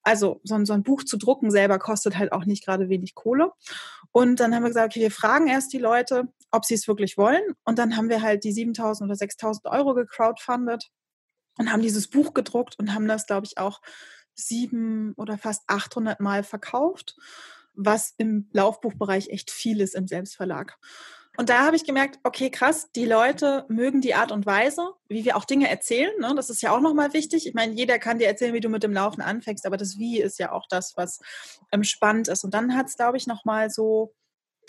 Also so ein, so ein Buch zu drucken selber kostet halt auch nicht gerade wenig Kohle. Und dann haben wir gesagt, okay, wir fragen erst die Leute, ob sie es wirklich wollen. Und dann haben wir halt die 7.000 oder 6.000 Euro gecrowdfundet und haben dieses Buch gedruckt und haben das, glaube ich, auch sieben oder fast 800 Mal verkauft, was im Laufbuchbereich echt viel ist im Selbstverlag. Und da habe ich gemerkt, okay, krass, die Leute mögen die Art und Weise, wie wir auch Dinge erzählen. Ne? Das ist ja auch nochmal wichtig. Ich meine, jeder kann dir erzählen, wie du mit dem Laufen anfängst, aber das Wie ist ja auch das, was ähm, spannend ist. Und dann hat es, glaube ich, nochmal so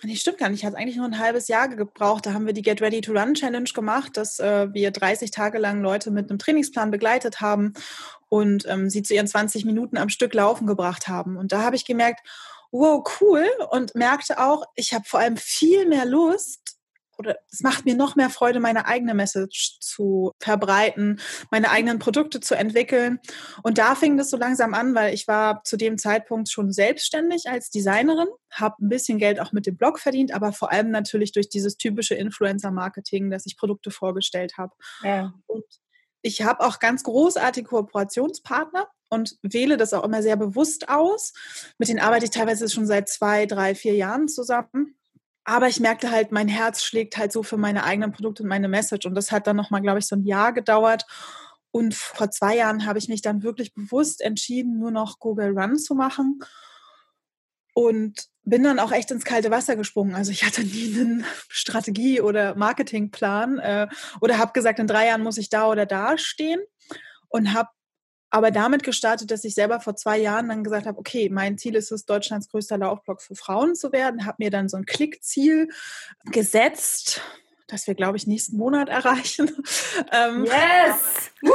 Nee, stimmt gar nicht. Hat eigentlich nur ein halbes Jahr gebraucht. Da haben wir die Get Ready to Run Challenge gemacht, dass äh, wir 30 Tage lang Leute mit einem Trainingsplan begleitet haben und ähm, sie zu ihren 20 Minuten am Stück laufen gebracht haben. Und da habe ich gemerkt, wow, cool. Und merkte auch, ich habe vor allem viel mehr Lust, oder es macht mir noch mehr Freude, meine eigene Message zu verbreiten, meine eigenen Produkte zu entwickeln. Und da fing das so langsam an, weil ich war zu dem Zeitpunkt schon selbstständig als Designerin, habe ein bisschen Geld auch mit dem Blog verdient, aber vor allem natürlich durch dieses typische Influencer-Marketing, dass ich Produkte vorgestellt habe. Ja. Und ich habe auch ganz großartige Kooperationspartner und wähle das auch immer sehr bewusst aus. Mit denen arbeite ich teilweise schon seit zwei, drei, vier Jahren zusammen. Aber ich merkte halt, mein Herz schlägt halt so für meine eigenen Produkte und meine Message. Und das hat dann nochmal, glaube ich, so ein Jahr gedauert. Und vor zwei Jahren habe ich mich dann wirklich bewusst entschieden, nur noch Google Run zu machen. Und bin dann auch echt ins kalte Wasser gesprungen. Also ich hatte (laughs) nie einen Strategie- oder Marketingplan äh, oder habe gesagt, in drei Jahren muss ich da oder da stehen und habe aber damit gestartet, dass ich selber vor zwei Jahren dann gesagt habe, okay, mein Ziel ist es, Deutschlands größter Laufblog für Frauen zu werden, habe mir dann so ein Klickziel gesetzt, das wir, glaube ich, nächsten Monat erreichen. (laughs) Ähm, yes! (laughs)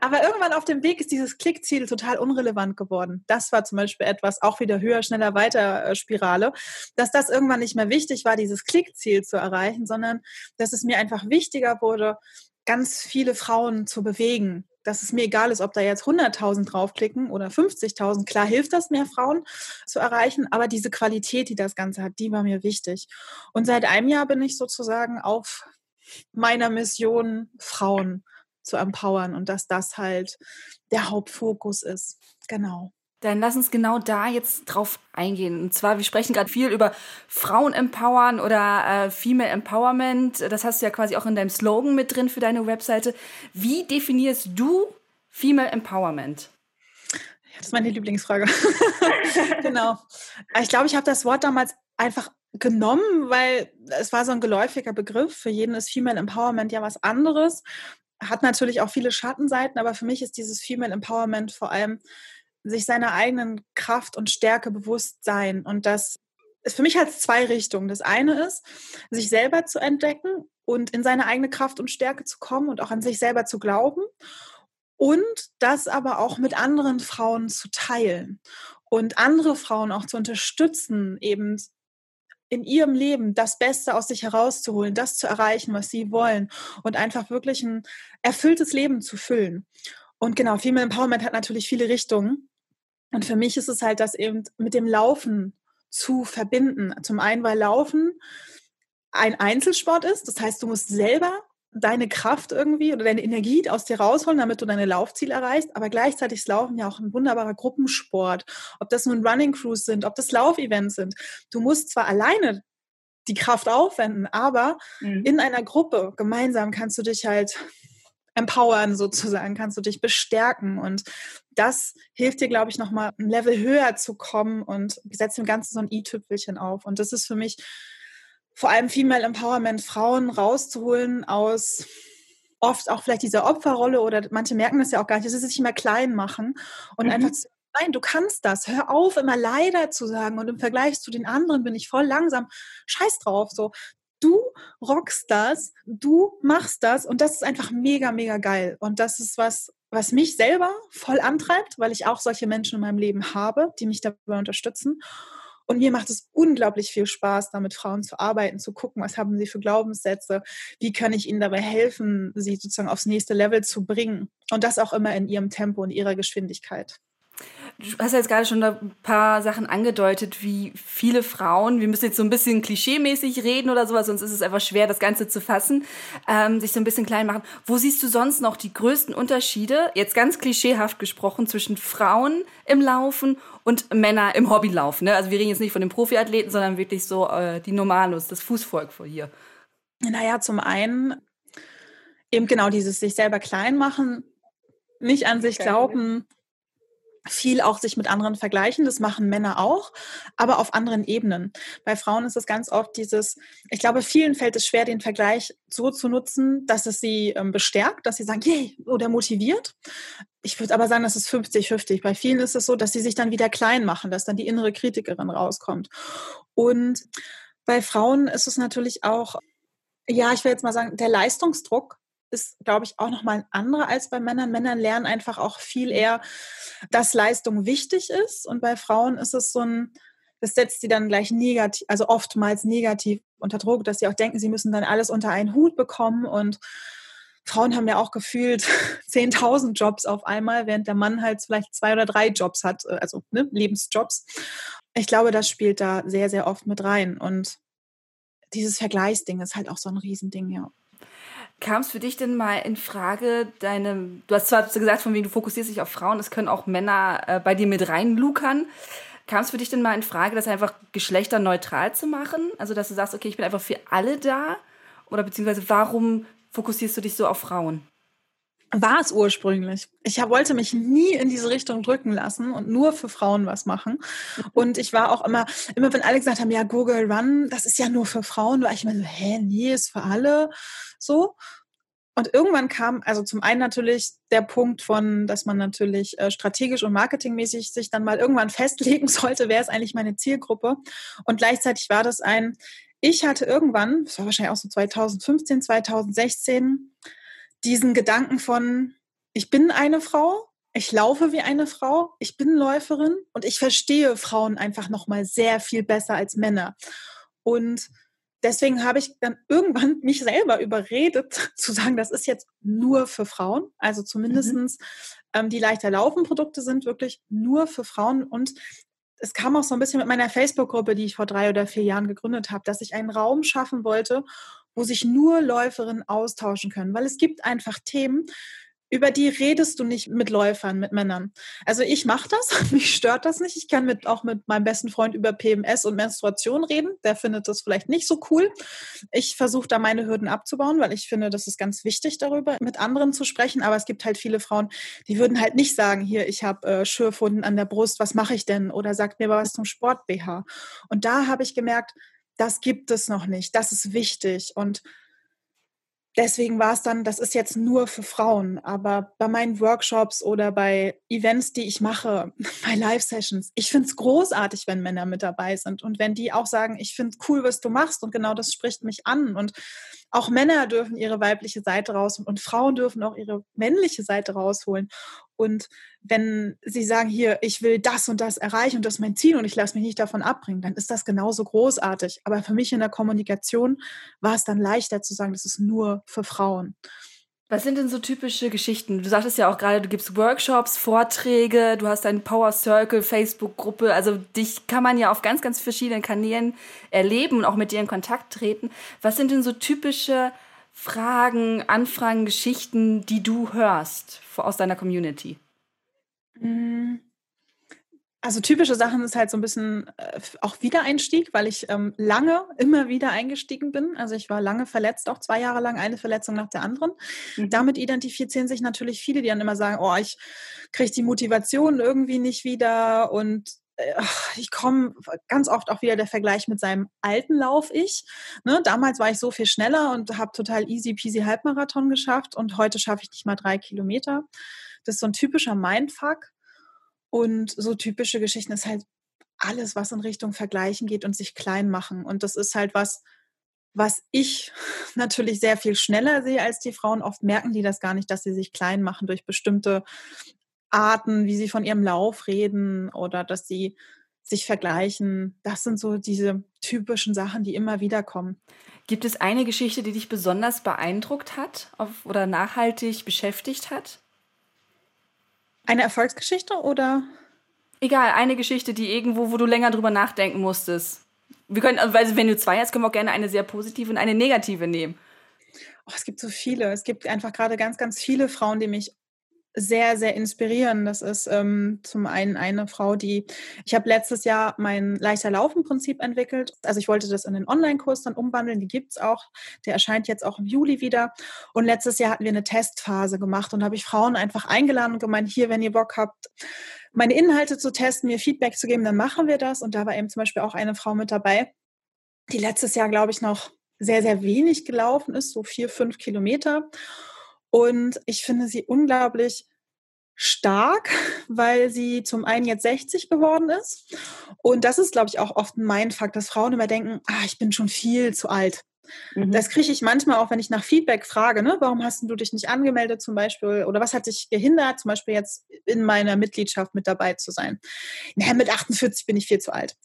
aber irgendwann auf dem Weg ist dieses Klickziel total unrelevant geworden. Das war zum Beispiel etwas, auch wieder höher, schneller, weiter äh, Spirale, dass das irgendwann nicht mehr wichtig war, dieses Klickziel zu erreichen, sondern dass es mir einfach wichtiger wurde, ganz viele Frauen zu bewegen dass es mir egal ist, ob da jetzt 100.000 draufklicken oder 50.000. Klar hilft das, mehr Frauen zu erreichen, aber diese Qualität, die das Ganze hat, die war mir wichtig. Und seit einem Jahr bin ich sozusagen auf meiner Mission, Frauen zu empowern und dass das halt der Hauptfokus ist. Genau. Dann lass uns genau da jetzt drauf eingehen. Und zwar, wir sprechen gerade viel über Frauen empowern oder äh, Female Empowerment. Das hast du ja quasi auch in deinem Slogan mit drin für deine Webseite. Wie definierst du Female Empowerment? das ist meine Lieblingsfrage. (laughs) genau. Ich glaube, ich habe das Wort damals einfach genommen, weil es war so ein geläufiger Begriff. Für jeden ist Female Empowerment ja was anderes. Hat natürlich auch viele Schattenseiten, aber für mich ist dieses Female Empowerment vor allem sich seiner eigenen Kraft und Stärke bewusst sein. Und das ist für mich halt zwei Richtungen. Das eine ist, sich selber zu entdecken und in seine eigene Kraft und Stärke zu kommen und auch an sich selber zu glauben. Und das aber auch mit anderen Frauen zu teilen und andere Frauen auch zu unterstützen, eben in ihrem Leben das Beste aus sich herauszuholen, das zu erreichen, was sie wollen und einfach wirklich ein erfülltes Leben zu füllen. Und genau, Female Empowerment hat natürlich viele Richtungen. Und für mich ist es halt, das eben mit dem Laufen zu verbinden. Zum einen, weil Laufen ein Einzelsport ist. Das heißt, du musst selber deine Kraft irgendwie oder deine Energie aus dir rausholen, damit du deine Laufziele erreichst. Aber gleichzeitig ist Laufen ja auch ein wunderbarer Gruppensport. Ob das nun Running Crews sind, ob das Laufevents sind. Du musst zwar alleine die Kraft aufwenden, aber mhm. in einer Gruppe gemeinsam kannst du dich halt empowern sozusagen, kannst du dich bestärken und das hilft dir, glaube ich, nochmal ein Level höher zu kommen und setzt dem Ganzen so ein i-Tüpfelchen auf. Und das ist für mich vor allem Female Empowerment, Frauen rauszuholen aus oft auch vielleicht dieser Opferrolle oder manche merken das ja auch gar nicht, dass sie sich immer klein machen und mhm. einfach nein, du kannst das. Hör auf, immer leider zu sagen und im Vergleich zu den anderen bin ich voll langsam. Scheiß drauf, so. Du rockst das, du machst das und das ist einfach mega, mega geil. Und das ist was, was mich selber voll antreibt, weil ich auch solche Menschen in meinem Leben habe, die mich dabei unterstützen. Und mir macht es unglaublich viel Spaß, da mit Frauen zu arbeiten, zu gucken, was haben sie für Glaubenssätze, wie kann ich ihnen dabei helfen, sie sozusagen aufs nächste Level zu bringen. Und das auch immer in ihrem Tempo und ihrer Geschwindigkeit. Du hast ja jetzt gerade schon ein paar Sachen angedeutet, wie viele Frauen, wir müssen jetzt so ein bisschen klischeemäßig reden oder sowas, sonst ist es einfach schwer, das Ganze zu fassen, ähm, sich so ein bisschen klein machen. Wo siehst du sonst noch die größten Unterschiede, jetzt ganz klischeehaft gesprochen, zwischen Frauen im Laufen und Männer im Hobbylaufen? Ne? Also wir reden jetzt nicht von den Profiathleten, sondern wirklich so äh, die Normalos, das Fußvolk vor hier. Naja, zum einen eben genau dieses sich selber klein machen, nicht an sich glauben, viel auch sich mit anderen vergleichen. Das machen Männer auch, aber auf anderen Ebenen. Bei Frauen ist es ganz oft dieses, ich glaube, vielen fällt es schwer, den Vergleich so zu nutzen, dass es sie ähm, bestärkt, dass sie sagen, yay, oder motiviert. Ich würde aber sagen, das ist 50-50. Bei vielen ist es so, dass sie sich dann wieder klein machen, dass dann die innere Kritikerin rauskommt. Und bei Frauen ist es natürlich auch, ja, ich will jetzt mal sagen, der Leistungsdruck ist, glaube ich, auch nochmal ein anderer als bei Männern. Männern lernen einfach auch viel mhm. eher, dass Leistung wichtig ist. Und bei Frauen ist es so ein, das setzt sie dann gleich negativ, also oftmals negativ unter Druck, dass sie auch denken, sie müssen dann alles unter einen Hut bekommen. Und Frauen haben ja auch gefühlt (laughs) 10.000 Jobs auf einmal, während der Mann halt vielleicht zwei oder drei Jobs hat, äh, also ne, Lebensjobs. Ich glaube, das spielt da sehr, sehr oft mit rein. Und dieses Vergleichsding ist halt auch so ein Riesending, ja. Kam es für dich denn mal in Frage, deine, du hast zwar gesagt, von wegen du fokussierst dich auf Frauen, es können auch Männer äh, bei dir mit reinlukern. Kam es für dich denn mal in Frage, das einfach geschlechterneutral zu machen? Also, dass du sagst, okay, ich bin einfach für alle da? Oder beziehungsweise, warum fokussierst du dich so auf Frauen? War es ursprünglich. Ich wollte mich nie in diese Richtung drücken lassen und nur für Frauen was machen. Und ich war auch immer, immer wenn alle gesagt haben, ja, Google Run, das ist ja nur für Frauen, war ich immer so, hä, nee, ist für alle so. Und irgendwann kam, also zum einen natürlich der Punkt von, dass man natürlich äh, strategisch und marketingmäßig sich dann mal irgendwann (laughs) festlegen sollte, wer ist eigentlich meine Zielgruppe. Und gleichzeitig war das ein, ich hatte irgendwann, das war wahrscheinlich auch so 2015, 2016, diesen Gedanken von, ich bin eine Frau, ich laufe wie eine Frau, ich bin Läuferin und ich verstehe Frauen einfach noch mal sehr viel besser als Männer. Und deswegen habe ich dann irgendwann mich selber überredet (laughs) zu sagen, das ist jetzt nur für Frauen. Also zumindestens mhm. ähm, die leichter laufen Produkte sind wirklich nur für Frauen. Und es kam auch so ein bisschen mit meiner Facebook-Gruppe, die ich vor drei oder vier Jahren gegründet habe, dass ich einen Raum schaffen wollte, wo sich nur Läuferinnen austauschen können, weil es gibt einfach Themen, über die redest du nicht mit Läufern, mit Männern. Also ich mache das, (laughs) mich stört das nicht. Ich kann mit, auch mit meinem besten Freund über PMS und Menstruation reden. Der findet das vielleicht nicht so cool. Ich versuche da meine Hürden abzubauen, weil ich finde, das ist ganz wichtig, darüber mit anderen zu sprechen. Aber es gibt halt viele Frauen, die würden halt nicht sagen, hier, ich habe äh, Schürfwunden an der Brust, was mache ich denn? Oder sagt mir was zum Sport BH. Und da habe ich gemerkt, das gibt es noch nicht. Das ist wichtig. Und deswegen war es dann, das ist jetzt nur für Frauen, aber bei meinen Workshops oder bei Events, die ich mache, (laughs) bei Live-Sessions, ich finde es großartig, wenn Männer mit dabei sind und wenn die auch sagen, ich finde cool, was du machst und genau das spricht mich an und auch Männer dürfen ihre weibliche Seite rausholen und Frauen dürfen auch ihre männliche Seite rausholen. Und wenn sie sagen, hier, ich will das und das erreichen und das ist mein Ziel und ich lasse mich nicht davon abbringen, dann ist das genauso großartig. Aber für mich in der Kommunikation war es dann leichter zu sagen, das ist nur für Frauen. Was sind denn so typische Geschichten? Du sagtest ja auch gerade, du gibst Workshops, Vorträge, du hast deine Power Circle, Facebook-Gruppe. Also dich kann man ja auf ganz, ganz verschiedenen Kanälen erleben und auch mit dir in Kontakt treten. Was sind denn so typische Fragen, Anfragen, Geschichten, die du hörst aus deiner Community? Mhm. Also typische Sachen ist halt so ein bisschen äh, auch Wiedereinstieg, weil ich ähm, lange immer wieder eingestiegen bin. Also ich war lange verletzt, auch zwei Jahre lang eine Verletzung nach der anderen. Mhm. Damit identifizieren sich natürlich viele, die dann immer sagen, oh, ich kriege die Motivation irgendwie nicht wieder und ich komme ganz oft auch wieder der Vergleich mit seinem alten Lauf-Ich. Ne, damals war ich so viel schneller und habe total easy peasy Halbmarathon geschafft und heute schaffe ich nicht mal drei Kilometer. Das ist so ein typischer Mindfuck. Und so typische Geschichten ist halt alles, was in Richtung Vergleichen geht und sich klein machen. Und das ist halt was, was ich (laughs) natürlich sehr viel schneller sehe als die Frauen. Oft merken die das gar nicht, dass sie sich klein machen durch bestimmte Arten, wie sie von ihrem Lauf reden oder dass sie sich vergleichen. Das sind so diese typischen Sachen, die immer wieder kommen. Gibt es eine Geschichte, die dich besonders beeindruckt hat auf, oder nachhaltig beschäftigt hat? Eine Erfolgsgeschichte oder? Egal, eine Geschichte, die irgendwo, wo du länger drüber nachdenken musstest. Wir können, also wenn du zwei hast, können wir auch gerne eine sehr positive und eine negative nehmen. Oh, es gibt so viele. Es gibt einfach gerade ganz, ganz viele Frauen, die mich sehr, sehr inspirieren. Das ist ähm, zum einen eine Frau, die, ich habe letztes Jahr mein leichter Laufen-Prinzip entwickelt. Also ich wollte das in den Online-Kurs dann umwandeln, die gibt's auch. Der erscheint jetzt auch im Juli wieder. Und letztes Jahr hatten wir eine Testphase gemacht und habe ich Frauen einfach eingeladen und gemeint, hier, wenn ihr Bock habt, meine Inhalte zu testen, mir Feedback zu geben, dann machen wir das. Und da war eben zum Beispiel auch eine Frau mit dabei, die letztes Jahr, glaube ich, noch sehr, sehr wenig gelaufen ist, so vier, fünf Kilometer. Und ich finde sie unglaublich stark, (laughs) weil sie zum einen jetzt 60 geworden ist. Und das ist, glaube ich, auch oft mein Fakt, dass Frauen immer denken, ah, ich bin schon viel zu alt. Mhm. Das kriege ich manchmal auch, wenn ich nach Feedback frage, ne? warum hast du dich nicht angemeldet zum Beispiel oder was hat dich gehindert, zum Beispiel jetzt in meiner Mitgliedschaft mit dabei zu sein? Naja, mit 48 bin ich viel zu alt.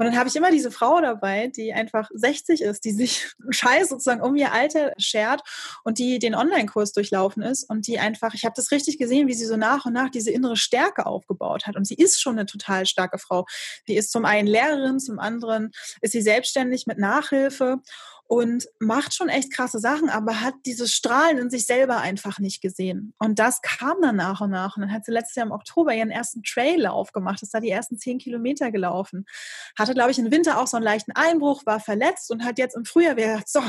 Und dann habe ich immer diese Frau dabei, die einfach 60 ist, die sich (laughs) Scheiß sozusagen um ihr Alter schert und die den Online-Kurs durchlaufen ist und die einfach, ich habe das richtig gesehen, wie sie so nach und nach diese innere Stärke aufgebaut hat. Und sie ist schon eine total starke Frau. Sie ist zum einen Lehrerin, zum anderen ist sie selbstständig mit Nachhilfe und macht schon echt krasse Sachen, aber hat dieses Strahlen in sich selber einfach nicht gesehen. Und das kam dann nach und nach. Und dann hat sie letztes Jahr im Oktober ihren ersten Traillauf gemacht, ist da die ersten zehn Kilometer gelaufen. Hatte, glaube ich, im Winter auch so einen leichten Einbruch, war verletzt und hat jetzt im Frühjahr wieder gesagt, so,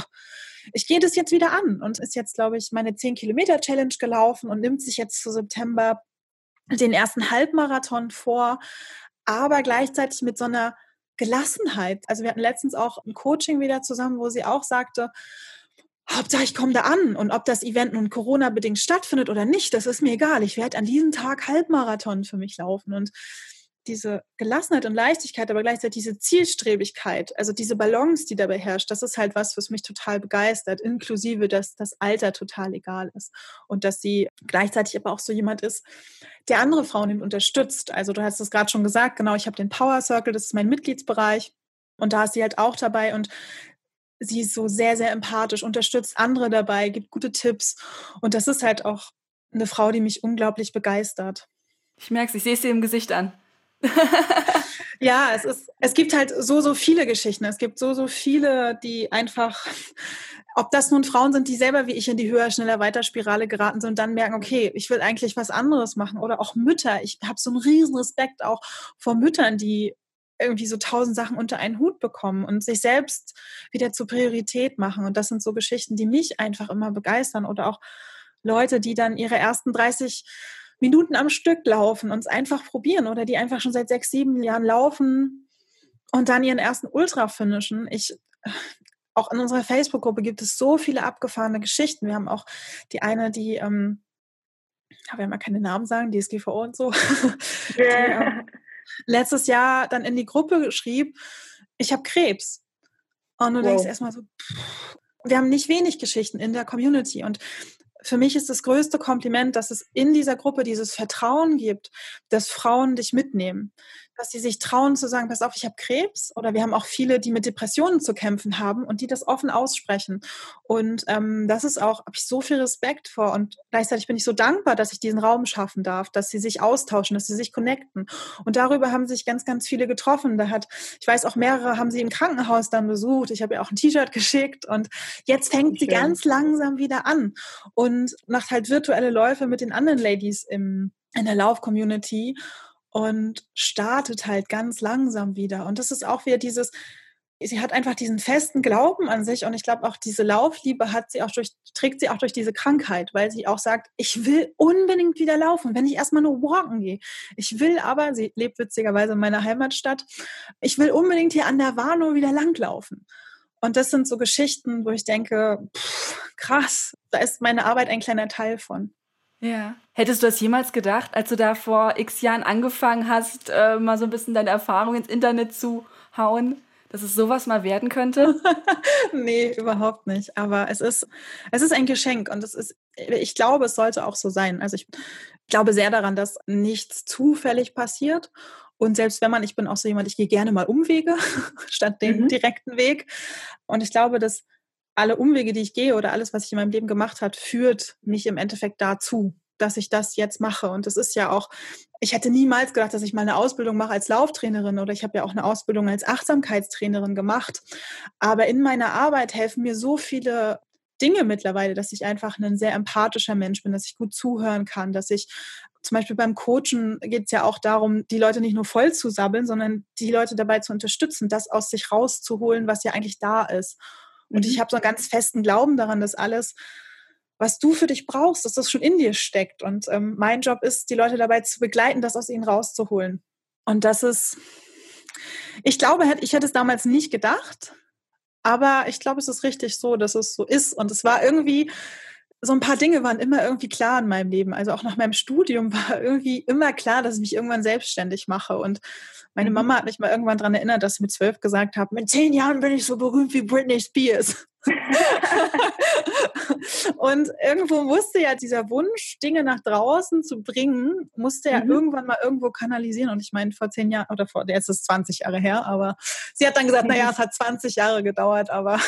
ich gehe das jetzt wieder an und ist jetzt, glaube ich, meine 10 Kilometer Challenge gelaufen und nimmt sich jetzt zu September den ersten Halbmarathon vor, aber gleichzeitig mit so einer Gelassenheit. Also wir hatten letztens auch ein Coaching wieder zusammen, wo sie auch sagte, Hauptsache ich komme da an und ob das Event nun Corona-bedingt stattfindet oder nicht, das ist mir egal. Ich werde an diesem Tag Halbmarathon für mich laufen und diese Gelassenheit und Leichtigkeit, aber gleichzeitig diese Zielstrebigkeit, also diese Balance, die dabei herrscht, das ist halt was, was mich total begeistert, inklusive, dass das Alter total egal ist und dass sie gleichzeitig aber auch so jemand ist, der andere Frauen unterstützt. Also du hast es gerade schon gesagt, genau, ich habe den Power Circle, das ist mein Mitgliedsbereich und da ist sie halt auch dabei und sie ist so sehr, sehr empathisch, unterstützt andere dabei, gibt gute Tipps und das ist halt auch eine Frau, die mich unglaublich begeistert. Ich merke es, ich sehe es dir im Gesicht an. (laughs) ja, es ist, es gibt halt so, so viele Geschichten. Es gibt so, so viele, die einfach, ob das nun Frauen sind, die selber wie ich in die höher, schneller, weiter Spirale geraten sind und dann merken, okay, ich will eigentlich was anderes machen. Oder auch Mütter. Ich habe so einen riesen Respekt auch vor Müttern, die irgendwie so tausend Sachen unter einen Hut bekommen und sich selbst wieder zur Priorität machen. Und das sind so Geschichten, die mich einfach immer begeistern. Oder auch Leute, die dann ihre ersten 30 Minuten am Stück laufen und es einfach probieren oder die einfach schon seit sechs, sieben Jahren laufen und dann ihren ersten Ultra finishen. Ich, auch in unserer Facebook-Gruppe gibt es so viele abgefahrene Geschichten. Wir haben auch die eine, die, ähm, ich will mal keine Namen sagen, DSGVO und so, (laughs) die, ähm, letztes Jahr dann in die Gruppe schrieb, ich habe Krebs. Und du wow. denkst erstmal so, pff, wir haben nicht wenig Geschichten in der Community. Und für mich ist das größte Kompliment, dass es in dieser Gruppe dieses Vertrauen gibt, dass Frauen dich mitnehmen, dass sie sich trauen zu sagen, pass auf, ich habe Krebs oder wir haben auch viele, die mit Depressionen zu kämpfen haben und die das offen aussprechen. Und ähm, das ist auch, habe ich so viel Respekt vor und gleichzeitig bin ich so dankbar, dass ich diesen Raum schaffen darf, dass sie sich austauschen, dass sie sich connecten. Und darüber haben sich ganz, ganz viele getroffen. Da hat, ich weiß auch mehrere haben sie im Krankenhaus dann besucht. Ich habe ihr auch ein T-Shirt geschickt und jetzt fängt Schön. sie ganz langsam wieder an und macht halt virtuelle Läufe mit den anderen Ladies im in der Lauf-Community und startet halt ganz langsam wieder. Und das ist auch wieder dieses, sie hat einfach diesen festen Glauben an sich und ich glaube auch diese Laufliebe hat sie auch durch, trägt sie auch durch diese Krankheit, weil sie auch sagt, ich will unbedingt wieder laufen, wenn ich erstmal nur walken gehe. Ich will aber, sie lebt witzigerweise in meiner Heimatstadt, ich will unbedingt hier an der Warnow wieder langlaufen. Und das sind so Geschichten, wo ich denke, pff, krass, da ist meine Arbeit ein kleiner Teil von. Ja. Hättest du das jemals gedacht, als du da vor x Jahren angefangen hast, äh, mal so ein bisschen deine Erfahrung ins Internet zu hauen? dass es sowas mal werden könnte? (laughs) nee, überhaupt nicht. Aber es ist, es ist ein Geschenk und es ist, ich glaube, es sollte auch so sein. Also ich glaube sehr daran, dass nichts zufällig passiert. Und selbst wenn man, ich bin auch so jemand, ich gehe gerne mal Umwege (laughs) statt den mhm. direkten Weg. Und ich glaube, dass alle Umwege, die ich gehe oder alles, was ich in meinem Leben gemacht habe, führt mich im Endeffekt dazu, dass ich das jetzt mache. Und es ist ja auch, ich hätte niemals gedacht, dass ich mal eine Ausbildung mache als Lauftrainerin oder ich habe ja auch eine Ausbildung als Achtsamkeitstrainerin gemacht. Aber in meiner Arbeit helfen mir so viele Dinge mittlerweile, dass ich einfach ein sehr empathischer Mensch bin, dass ich gut zuhören kann, dass ich zum Beispiel beim Coachen geht es ja auch darum, die Leute nicht nur voll zu sabbeln, sondern die Leute dabei zu unterstützen, das aus sich rauszuholen, was ja eigentlich da ist. Und mhm. ich habe so einen ganz festen Glauben daran, dass alles was du für dich brauchst, dass das schon in dir steckt. Und ähm, mein Job ist, die Leute dabei zu begleiten, das aus ihnen rauszuholen. Und das ist, ich glaube, ich hätte es damals nicht gedacht, aber ich glaube, es ist richtig so, dass es so ist. Und es war irgendwie, so ein paar Dinge waren immer irgendwie klar in meinem Leben. Also auch nach meinem Studium (laughs) war irgendwie immer klar, dass ich mich irgendwann selbstständig mache. Und meine mhm. Mama hat mich mal irgendwann daran erinnert, dass ich mit zwölf gesagt habe, in zehn Jahren bin ich so berühmt wie Britney Spears. (laughs) und irgendwo musste ja dieser Wunsch, Dinge nach draußen zu bringen, musste ja mhm. irgendwann mal irgendwo kanalisieren. Und ich meine, vor zehn Jahren, oder vor, jetzt ist es 20 Jahre her, aber sie hat dann gesagt, naja, es hat 20 Jahre gedauert, aber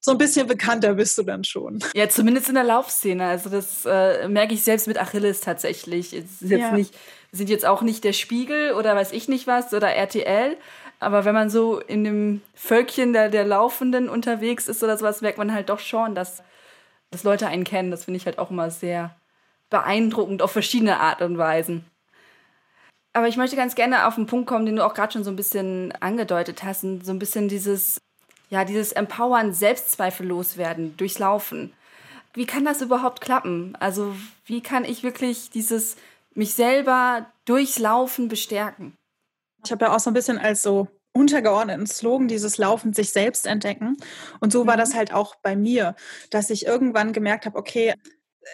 so ein bisschen bekannter bist du dann schon. Ja, zumindest in der Laufszene. Also das äh, merke ich selbst mit Achilles tatsächlich. Es ist jetzt ja. nicht, sind jetzt auch nicht der Spiegel oder weiß ich nicht was oder RTL, aber wenn man so in dem Völkchen der, der Laufenden unterwegs ist oder sowas, merkt man halt doch schon, dass, dass Leute einen kennen. Das finde ich halt auch immer sehr beeindruckend auf verschiedene Art und Weisen. Aber ich möchte ganz gerne auf den Punkt kommen, den du auch gerade schon so ein bisschen angedeutet hast, und so ein bisschen dieses, ja, dieses Empowern, Selbstzweifel loswerden, durchs Laufen. Wie kann das überhaupt klappen? Also, wie kann ich wirklich dieses mich selber durchs Laufen bestärken? Ich habe ja auch so ein bisschen als so untergeordneten Slogan dieses Laufen sich selbst entdecken. Und so war das mhm. halt auch bei mir, dass ich irgendwann gemerkt habe, okay,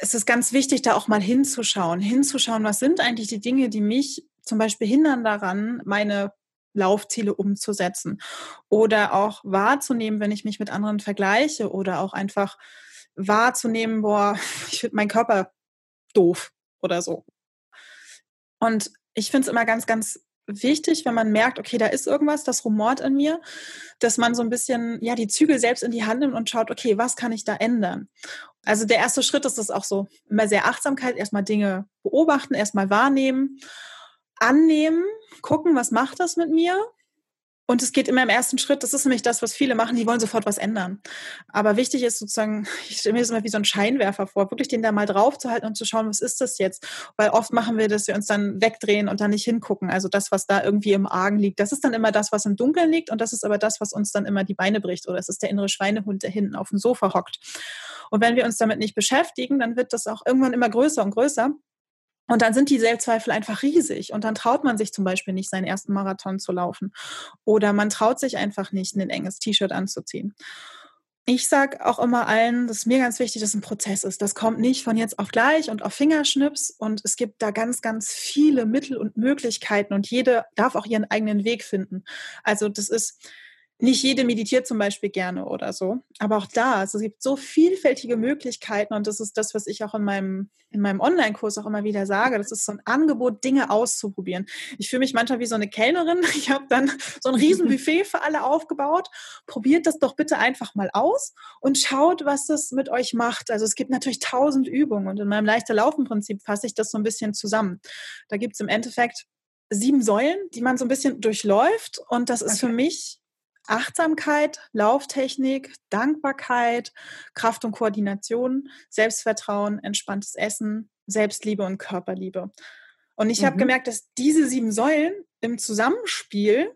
es ist ganz wichtig, da auch mal hinzuschauen, hinzuschauen, was sind eigentlich die Dinge, die mich zum Beispiel hindern daran, meine Laufziele umzusetzen oder auch wahrzunehmen, wenn ich mich mit anderen vergleiche oder auch einfach wahrzunehmen, boah, (laughs) ich finde meinen Körper doof oder so. Und ich finde es immer ganz, ganz wichtig, wenn man merkt, okay, da ist irgendwas, das rumort in mir, dass man so ein bisschen, ja, die Zügel selbst in die Hand nimmt und schaut, okay, was kann ich da ändern? Also der erste Schritt ist das auch so, immer sehr Achtsamkeit, erstmal Dinge beobachten, erstmal wahrnehmen, annehmen, gucken, was macht das mit mir? Und es geht immer im ersten Schritt, das ist nämlich das, was viele machen, die wollen sofort was ändern. Aber wichtig ist sozusagen, (laughs) ich stelle mir das immer wie so ein Scheinwerfer vor, wirklich den da mal drauf zu halten und zu schauen, was ist das jetzt? Weil oft machen wir, dass wir uns dann wegdrehen und dann nicht hingucken. Also das, was da irgendwie im Argen liegt, das ist dann immer das, was im Dunkeln liegt und das ist aber das, was uns dann immer die Beine bricht oder es ist der innere Schweinehund, der hinten auf dem Sofa hockt. Und wenn wir uns damit nicht beschäftigen, dann wird das auch irgendwann immer größer und größer. Und dann sind die Selbstzweifel einfach riesig. Und dann traut man sich zum Beispiel nicht, seinen ersten Marathon zu laufen. Oder man traut sich einfach nicht, ein enges T-Shirt anzuziehen. Ich sage auch immer allen, das ist mir ganz wichtig, dass es ein Prozess ist. Das kommt nicht von jetzt auf gleich und auf Fingerschnips. Und es gibt da ganz, ganz viele Mittel und Möglichkeiten. Und jede darf auch ihren eigenen Weg finden. Also das ist nicht jede meditiert zum Beispiel gerne oder so. Aber auch da, also es gibt so vielfältige Möglichkeiten und das ist das, was ich auch in meinem, in meinem Online-Kurs auch immer wieder sage. Das ist so ein Angebot, Dinge auszuprobieren. Ich fühle mich manchmal wie so eine Kellnerin. (laughs) Ich habe dann so ein Riesenbuffet (laughs) für alle aufgebaut. Probiert das doch bitte einfach mal aus und schaut, was das mit euch macht. Also es gibt natürlich tausend Übungen und in meinem leichter Laufen-Prinzip fasse ich das so ein bisschen zusammen. Da gibt es im Endeffekt sieben Säulen, die man so ein bisschen durchläuft und das ist okay. für mich Achtsamkeit, Lauftechnik, Dankbarkeit, Kraft und Koordination, Selbstvertrauen, entspanntes Essen, Selbstliebe und Körperliebe. Und ich mhm. habe gemerkt, dass diese sieben Säulen im Zusammenspiel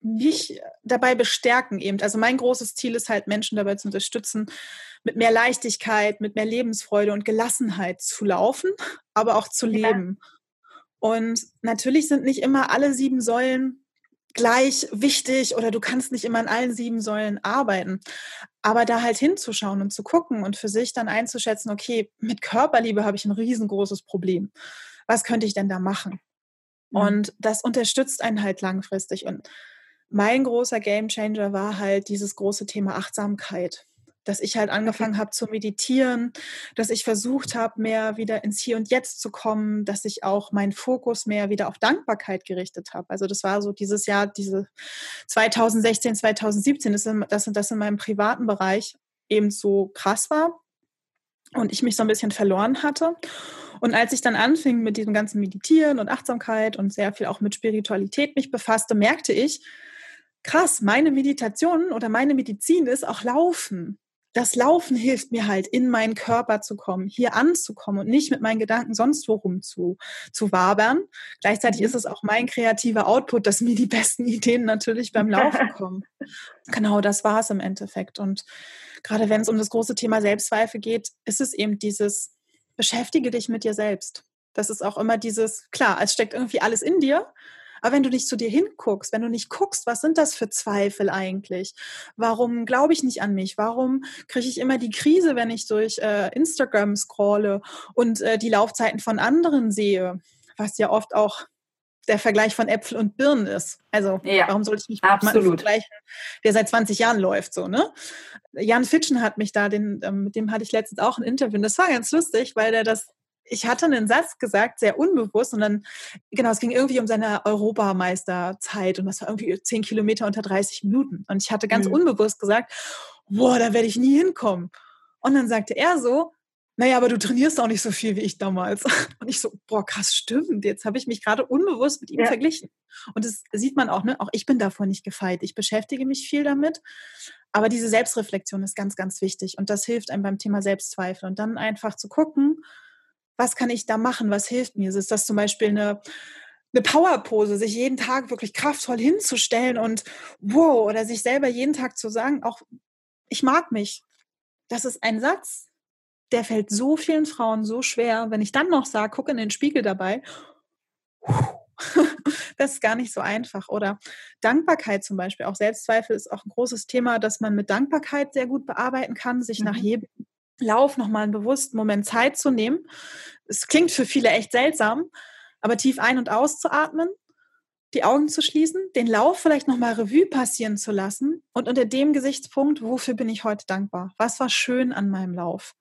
mich dabei bestärken eben. Also mein großes Ziel ist halt, Menschen dabei zu unterstützen, mit mehr Leichtigkeit, mit mehr Lebensfreude und Gelassenheit zu laufen, aber auch zu leben. Ja. Und natürlich sind nicht immer alle sieben Säulen gleich wichtig oder du kannst nicht immer in allen sieben Säulen arbeiten. Aber da halt hinzuschauen und zu gucken und für sich dann einzuschätzen, okay, mit Körperliebe habe ich ein riesengroßes Problem. Was könnte ich denn da machen? Mhm. Und das unterstützt einen halt langfristig. Und mein großer Gamechanger war halt dieses große Thema Achtsamkeit dass ich halt angefangen habe zu meditieren, dass ich versucht habe, mehr wieder ins Hier und Jetzt zu kommen, dass ich auch meinen Fokus mehr wieder auf Dankbarkeit gerichtet habe. Also das war so dieses Jahr, diese 2016, 2017, das, das, das in meinem privaten Bereich eben so krass war und ich mich so ein bisschen verloren hatte. Und als ich dann anfing mit diesem ganzen Meditieren und Achtsamkeit und sehr viel auch mit Spiritualität mich befasste, merkte ich, krass, meine Meditation oder meine Medizin ist auch Laufen das Laufen hilft mir halt, in meinen Körper zu kommen, hier anzukommen und nicht mit meinen Gedanken sonst worum zu, zu wabern. Gleichzeitig mhm. ist es auch mein kreativer Output, dass mir die besten Ideen natürlich beim Laufen (laughs) kommen. genau, das war es im Endeffekt. Und gerade wenn es um das große Thema Selbstzweifel geht, ist es eben dieses, beschäftige dich mit dir selbst. Das ist auch immer dieses, klar, es steckt irgendwie alles in dir, aber wenn du nicht zu dir hinguckst, wenn du nicht guckst, was sind das für Zweifel eigentlich? Warum glaube ich nicht an mich? Warum kriege ich immer die Krise, wenn ich durch äh, Instagram scrolle und äh, die Laufzeiten von anderen sehe? Was ja oft auch der Vergleich von Äpfel und Birnen ist. Also ja, warum soll ich mich mit jemandem vergleichen, der seit 20 Jahren läuft, so, ne? Jan Fitschen hat mich da, den, ähm, mit dem hatte ich letztens auch ein Interview und das war ganz lustig, weil der das ich hatte einen Satz gesagt, sehr unbewusst, und dann, genau, es ging irgendwie um seine Europameisterzeit und das war irgendwie zehn Kilometer unter 30 Minuten. Und ich hatte ganz mhm. unbewusst gesagt, boah, da werde ich nie hinkommen. Und dann sagte er so, naja, aber du trainierst auch nicht so viel wie ich damals. (laughs) Und ich so, boah, krass, stimmt. Jetzt habe ich mich gerade unbewusst mit ihm ja. verglichen. Und das sieht man auch, ne? Auch ich bin davon nicht gefeit. Ich beschäftige mich viel damit. Aber diese Selbstreflexion ist ganz, ganz wichtig. Und das hilft einem beim Thema Selbstzweifel. Und dann einfach zu gucken, was kann ich da machen, was hilft mir? Ist das zum Beispiel eine, eine Powerpose, sich jeden Tag wirklich kraftvoll hinzustellen und wow, oder sich selber jeden Tag zu sagen, auch ich mag mich. Das ist ein Satz, der fällt so vielen Frauen so schwer. Wenn ich dann noch sage, guck in den Spiegel dabei, (laughs) das ist gar nicht so einfach. Oder Dankbarkeit zum Beispiel. Auch Selbstzweifel ist auch ein großes Thema, das man mit Dankbarkeit sehr gut bearbeiten kann, sich mhm. nach jedem Lauf nochmal einen bewussten Moment Zeit zu nehmen. Es klingt für viele echt seltsam, aber tief ein- und auszuatmen, die Augen zu schließen, den Lauf vielleicht nochmal Revue passieren zu lassen und unter dem Gesichtspunkt, wofür bin ich heute dankbar? Was war schön an meinem Lauf?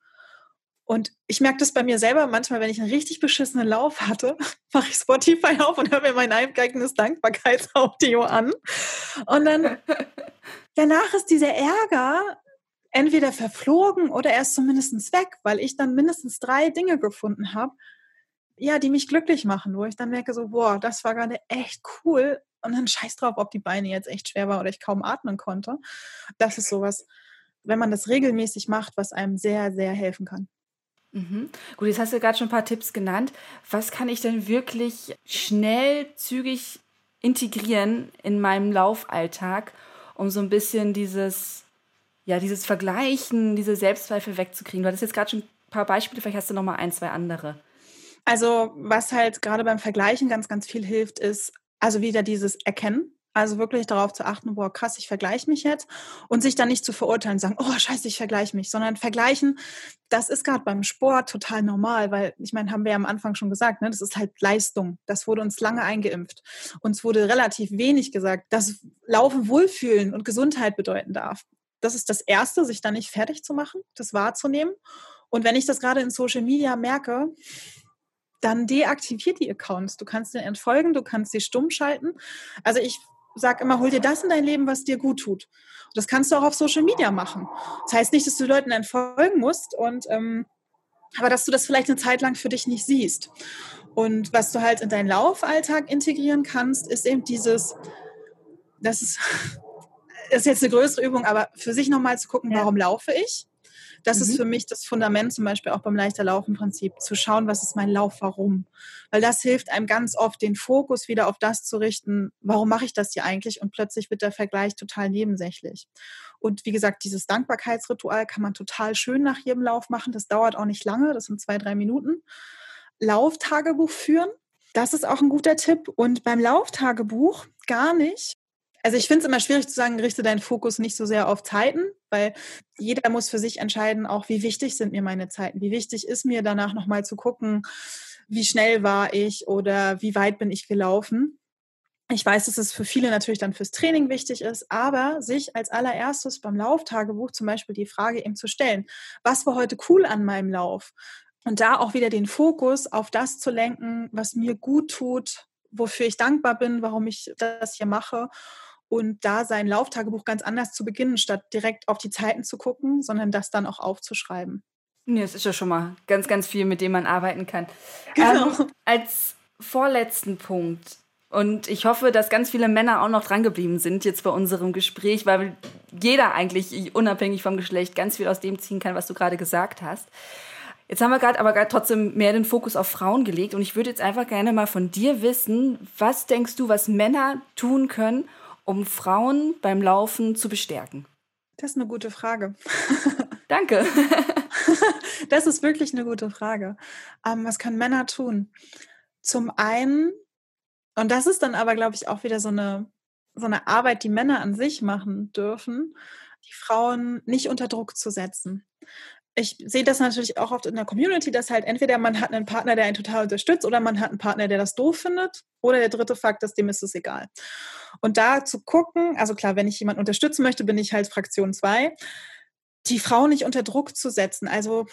Und ich merke das bei mir selber manchmal, wenn ich einen richtig beschissenen Lauf hatte, (laughs) mache ich Spotify auf und höre mir mein eigenes Dankbarkeitsaudio an. Und dann (laughs) danach ist dieser Ärger entweder verflogen oder erst zumindest weg, weil ich dann mindestens drei Dinge gefunden habe, ja, die mich glücklich machen, wo ich dann merke so, boah, das war gerade echt cool und dann scheiß drauf, ob die Beine jetzt echt schwer war oder ich kaum atmen konnte. Das ist sowas, wenn man das regelmäßig macht, was einem sehr, sehr helfen kann. Mhm. Gut, jetzt hast du gerade schon ein paar Tipps genannt. Was kann ich denn wirklich schnell, zügig integrieren in meinem Laufalltag, um so ein bisschen dieses ja, dieses Vergleichen, diese Selbstzweifel wegzukriegen? Du hattest jetzt gerade schon ein paar Beispiele, vielleicht hast du noch mal ein, zwei andere. Also, was halt gerade beim Vergleichen ganz, ganz viel hilft, ist also wieder dieses Erkennen. Also wirklich darauf zu achten, boah, krass, ich vergleiche mich jetzt und sich dann nicht zu verurteilen, sagen, oh, scheiße, ich vergleiche mich, sondern vergleichen, das ist gerade beim Sport total normal, weil ich meine, haben wir ja am Anfang schon gesagt, ne, das ist halt Leistung. Das wurde uns lange eingeimpft. Uns wurde relativ wenig gesagt, dass Laufen Wohlfühlen und Gesundheit bedeuten darf das ist das Erste, sich da nicht fertig zu machen, das wahrzunehmen. Und wenn ich das gerade in Social Media merke, dann deaktiviert die Accounts. Du kannst den entfolgen, du kannst sie stumm schalten. Also ich sage immer, hol dir das in dein Leben, was dir gut tut. Und das kannst du auch auf Social Media machen. Das heißt nicht, dass du Leuten entfolgen musst und ähm, aber dass du das vielleicht eine Zeit lang für dich nicht siehst. Und was du halt in deinen Laufalltag integrieren kannst, ist eben dieses, das ist (laughs) ist jetzt eine größere Übung, aber für sich nochmal zu gucken, ja. warum laufe ich? Das mhm. ist für mich das Fundament zum Beispiel auch beim leichter Laufen-Prinzip, zu schauen, was ist mein Lauf, warum. Weil das hilft einem ganz oft, den Fokus wieder auf das zu richten, warum mache ich das hier eigentlich? Und plötzlich wird der Vergleich total nebensächlich. Und wie gesagt, dieses Dankbarkeitsritual kann man total schön nach jedem Lauf machen. Das dauert auch nicht lange, das sind zwei, drei Minuten. Lauftagebuch führen, das ist auch ein guter Tipp. Und beim Lauftagebuch gar nicht Also ich finde es immer schwierig zu sagen, richte deinen Fokus nicht so sehr auf Zeiten, weil jeder muss für sich entscheiden, auch wie wichtig sind mir meine Zeiten, wie wichtig ist mir danach nochmal zu gucken, wie schnell war ich oder wie weit bin ich gelaufen. Ich weiß, dass es für viele natürlich dann fürs Training wichtig ist, aber sich als allererstes beim Lauftagebuch zum Beispiel die Frage eben zu stellen, was war heute cool an meinem Lauf? Und da auch wieder den Fokus auf das zu lenken, was mir gut tut, wofür ich dankbar bin, warum ich das hier mache. Und da sein Lauftagebuch ganz anders zu beginnen, statt direkt auf die Zeiten zu gucken, sondern das dann auch aufzuschreiben. Ja, es ist ja schon mal ganz, ganz viel, mit dem man arbeiten kann. Genau. Ähm, als vorletzten Punkt, und ich hoffe, dass ganz viele Männer auch noch drangeblieben sind jetzt bei unserem Gespräch, weil jeder eigentlich, unabhängig vom Geschlecht, ganz viel aus dem ziehen kann, was du gerade gesagt hast. Jetzt haben wir gerade aber gerade trotzdem mehr den Fokus auf Frauen gelegt und ich würde jetzt einfach gerne mal von dir wissen, was denkst du, was Männer tun können, um Frauen beim Laufen zu bestärken? Das ist eine gute Frage. (laughs) Danke. (laughs) das ist wirklich eine gute Frage. Ähm, was können Männer tun? Zum einen, und das ist dann aber, glaube ich, auch wieder so eine, so eine Arbeit, die Männer an sich machen dürfen, die Frauen nicht unter Druck zu setzen ich sehe das natürlich auch oft in der Community, dass halt entweder man hat einen Partner, der einen total unterstützt, oder man hat einen Partner, der das doof findet, oder der dritte Fakt ist, dem ist es egal. Und da zu gucken, also klar, wenn ich jemanden unterstützen möchte, bin ich halt Fraktion 2, die Frau nicht unter Druck zu setzen, also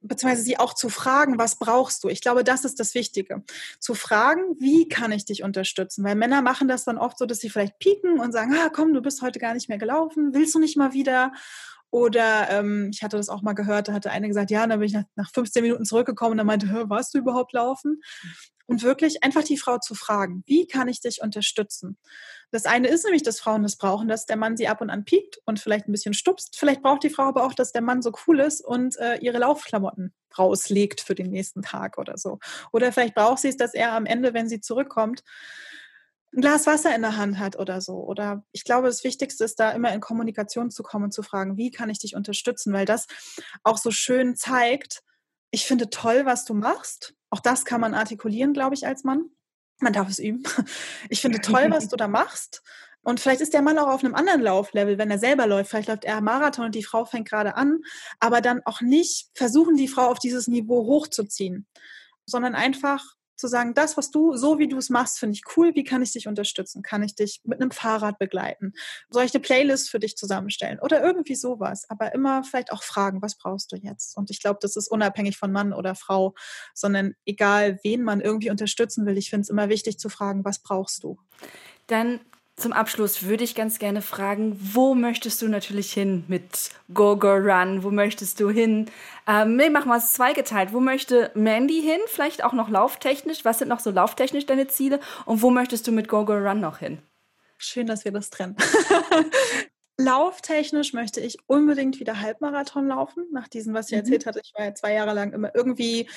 beziehungsweise sie auch zu fragen, was brauchst du? Ich glaube, das ist das Wichtige. Zu fragen, wie kann ich dich unterstützen? Weil Männer machen das dann oft so, dass sie vielleicht pieken und sagen, ah, komm, du bist heute gar nicht mehr gelaufen, willst du nicht mal wieder? Oder ähm, ich hatte das auch mal gehört, da hatte eine gesagt, ja, dann bin ich nach, nach 15 Minuten zurückgekommen und dann meinte, Hör, warst du überhaupt laufen? Und wirklich einfach die Frau zu fragen, wie kann ich dich unterstützen? Das eine ist nämlich, dass Frauen das brauchen, dass der Mann sie ab und an piekt und vielleicht ein bisschen stupst. Vielleicht braucht die Frau aber auch, dass der Mann so cool ist und äh, ihre Laufklamotten rauslegt für den nächsten Tag oder so. Oder vielleicht braucht sie es, dass er am Ende, wenn sie zurückkommt, ein Glas Wasser in der Hand hat oder so. Oder ich glaube, das Wichtigste ist da immer in Kommunikation zu kommen und zu fragen, wie kann ich dich unterstützen? Weil das auch so schön zeigt, ich finde toll, was du machst. Auch das kann man artikulieren, glaube ich, als Mann. Man darf es üben. (laughs) Ich finde toll, was du da machst. Und vielleicht ist der Mann auch auf einem anderen Lauflevel, wenn er selber läuft. Vielleicht läuft er Marathon und die Frau fängt gerade an. Aber dann auch nicht versuchen, die Frau auf dieses Niveau hochzuziehen, sondern einfach zu sagen, das, was du, so wie du es machst, finde ich cool. Wie kann ich dich unterstützen? Kann ich dich mit einem Fahrrad begleiten? Soll ich eine Playlist für dich zusammenstellen? Oder irgendwie sowas. Aber immer vielleicht auch fragen, was brauchst du jetzt? Und ich glaube, das ist unabhängig von Mann oder Frau, sondern egal, wen man irgendwie unterstützen will. Ich finde es immer wichtig zu fragen, was brauchst du? Dann zum Abschluss würde ich ganz gerne fragen, wo möchtest du natürlich hin mit Go Go Run? Wo möchtest du hin? Ähm, nee, machen wir es zweigeteilt. Wo möchte Mandy hin? Vielleicht auch noch lauftechnisch. Was sind noch so lauftechnisch deine Ziele? Und wo möchtest du mit Go Go Run noch hin? Schön, dass wir das trennen. (laughs) Lauftechnisch möchte ich unbedingt wieder Halbmarathon laufen. Nach diesem, was ich mhm. erzählt hatte, ich war ja zwei Jahre lang immer irgendwie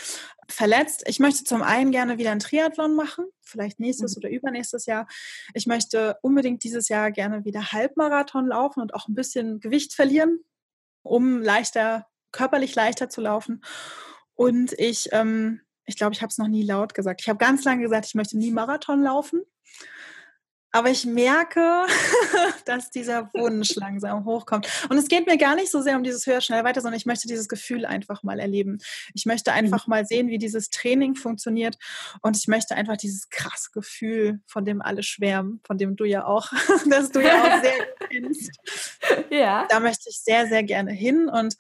verletzt. Ich möchte zum einen gerne wieder einen Triathlon machen, vielleicht nächstes mhm. oder übernächstes Jahr. Ich möchte unbedingt dieses Jahr gerne wieder Halbmarathon laufen und auch ein bisschen Gewicht verlieren, um leichter, körperlich leichter zu laufen. Und ich, ähm, ich glaube, ich habe es noch nie laut gesagt. Ich habe ganz lange gesagt, ich möchte nie Marathon laufen. Aber ich merke, (laughs) dass dieser Wunsch langsam hochkommt. Und es geht mir gar nicht so sehr um dieses höher, schnell, weiter, sondern ich möchte dieses Gefühl einfach mal erleben. Ich möchte mhm. einfach mal sehen, wie dieses Training funktioniert. Und ich möchte einfach dieses krasse Gefühl, von dem alle schwärmen, von dem du ja auch, (laughs) dass du ja auch sehr kennst. (laughs) Ja. Da möchte ich sehr, sehr gerne hin. Und